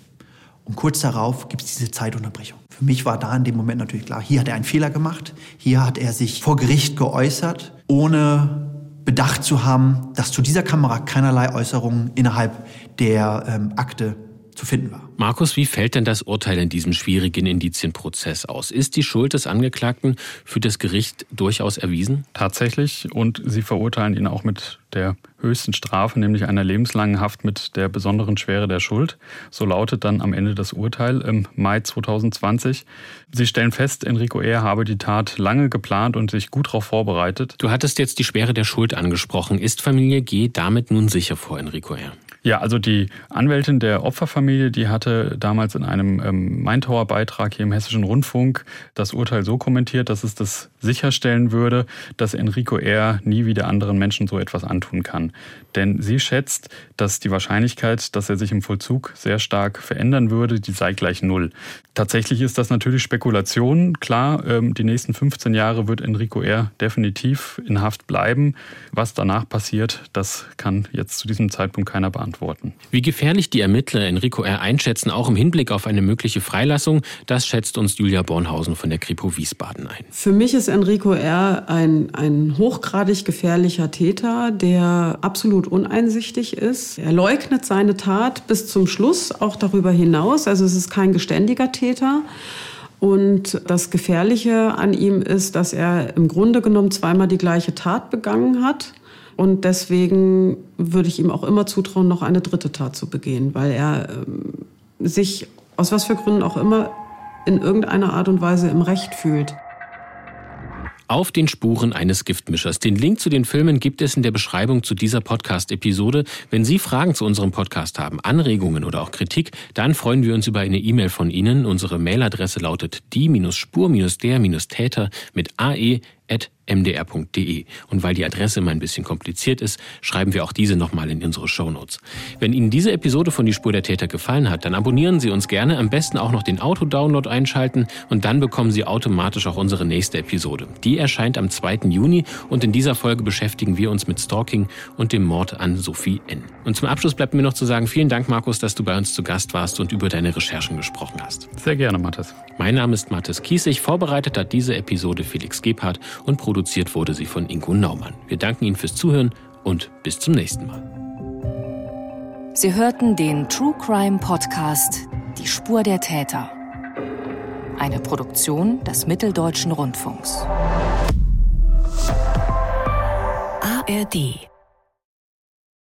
Und kurz darauf gibt es diese Zeitunterbrechung. Für mich war da in dem Moment natürlich klar, hier hat er einen Fehler gemacht, hier hat er sich vor Gericht geäußert, ohne bedacht zu haben, dass zu dieser Kamera keinerlei Äußerungen innerhalb der ähm, Akte zu finden war. Markus, wie fällt denn das Urteil in diesem schwierigen Indizienprozess aus? Ist die Schuld des Angeklagten für das Gericht durchaus erwiesen? Tatsächlich. Und sie verurteilen ihn auch mit der höchsten Strafe, nämlich einer lebenslangen Haft mit der besonderen Schwere der Schuld. So lautet dann am Ende das Urteil im Mai 2020. Sie stellen fest, Enrico R. habe die Tat lange geplant und sich gut darauf vorbereitet. Du hattest jetzt die Schwere der Schuld angesprochen. Ist Familie G. damit nun sicher vor Enrico R.? Ja, also die Anwältin der Opferfamilie, die hatte damals in einem ähm, Maintower-Beitrag hier im Hessischen Rundfunk das Urteil so kommentiert, dass es das sicherstellen würde, dass Enrico R. nie wieder anderen Menschen so etwas antun kann. Denn sie schätzt, dass die Wahrscheinlichkeit, dass er sich im Vollzug sehr stark verändern würde, die sei gleich null. Tatsächlich ist das natürlich Spekulation. Klar, ähm, die nächsten 15 Jahre wird Enrico R. definitiv in Haft bleiben. Was danach passiert, das kann jetzt zu diesem Zeitpunkt keiner beantworten. Wie gefährlich die Ermittler Enrico R. einschätzen, auch im Hinblick auf eine mögliche Freilassung, das schätzt uns Julia Bornhausen von der Kripo Wiesbaden ein. Für mich ist Enrico R. ein, ein hochgradig gefährlicher Täter, der absolut uneinsichtig ist. Er leugnet seine Tat bis zum Schluss, auch darüber hinaus. Also es ist kein geständiger Täter. Und das Gefährliche an ihm ist, dass er im Grunde genommen zweimal die gleiche Tat begangen hat. Und deswegen würde ich ihm auch immer zutrauen, noch eine dritte Tat zu begehen, weil er ähm, sich aus was für Gründen auch immer in irgendeiner Art und Weise im Recht fühlt. Auf den Spuren eines Giftmischers. Den Link zu den Filmen gibt es in der Beschreibung zu dieser Podcast-Episode. Wenn Sie Fragen zu unserem Podcast haben, Anregungen oder auch Kritik, dann freuen wir uns über eine E-Mail von Ihnen. Unsere Mailadresse lautet die-spur-der-täter mit ae mdr.de. Und weil die Adresse immer ein bisschen kompliziert ist, schreiben wir auch diese nochmal in unsere Shownotes. Wenn Ihnen diese Episode von Die Spur der Täter gefallen hat, dann abonnieren Sie uns gerne, am besten auch noch den Autodownload einschalten und dann bekommen Sie automatisch auch unsere nächste Episode. Die erscheint am 2. Juni und in dieser Folge beschäftigen wir uns mit Stalking und dem Mord an Sophie N. Und zum Abschluss bleibt mir noch zu sagen, vielen Dank, Markus, dass du bei uns zu Gast warst und über deine Recherchen gesprochen hast. Sehr gerne, Mathis. Mein Name ist Mathis Kiesig. Vorbereitet hat diese Episode Felix Gebhardt und produziert wurde sie von Ingo Naumann. Wir danken Ihnen fürs Zuhören und bis zum nächsten Mal. Sie hörten den True Crime Podcast Die Spur der Täter. Eine Produktion des Mitteldeutschen Rundfunks. ARD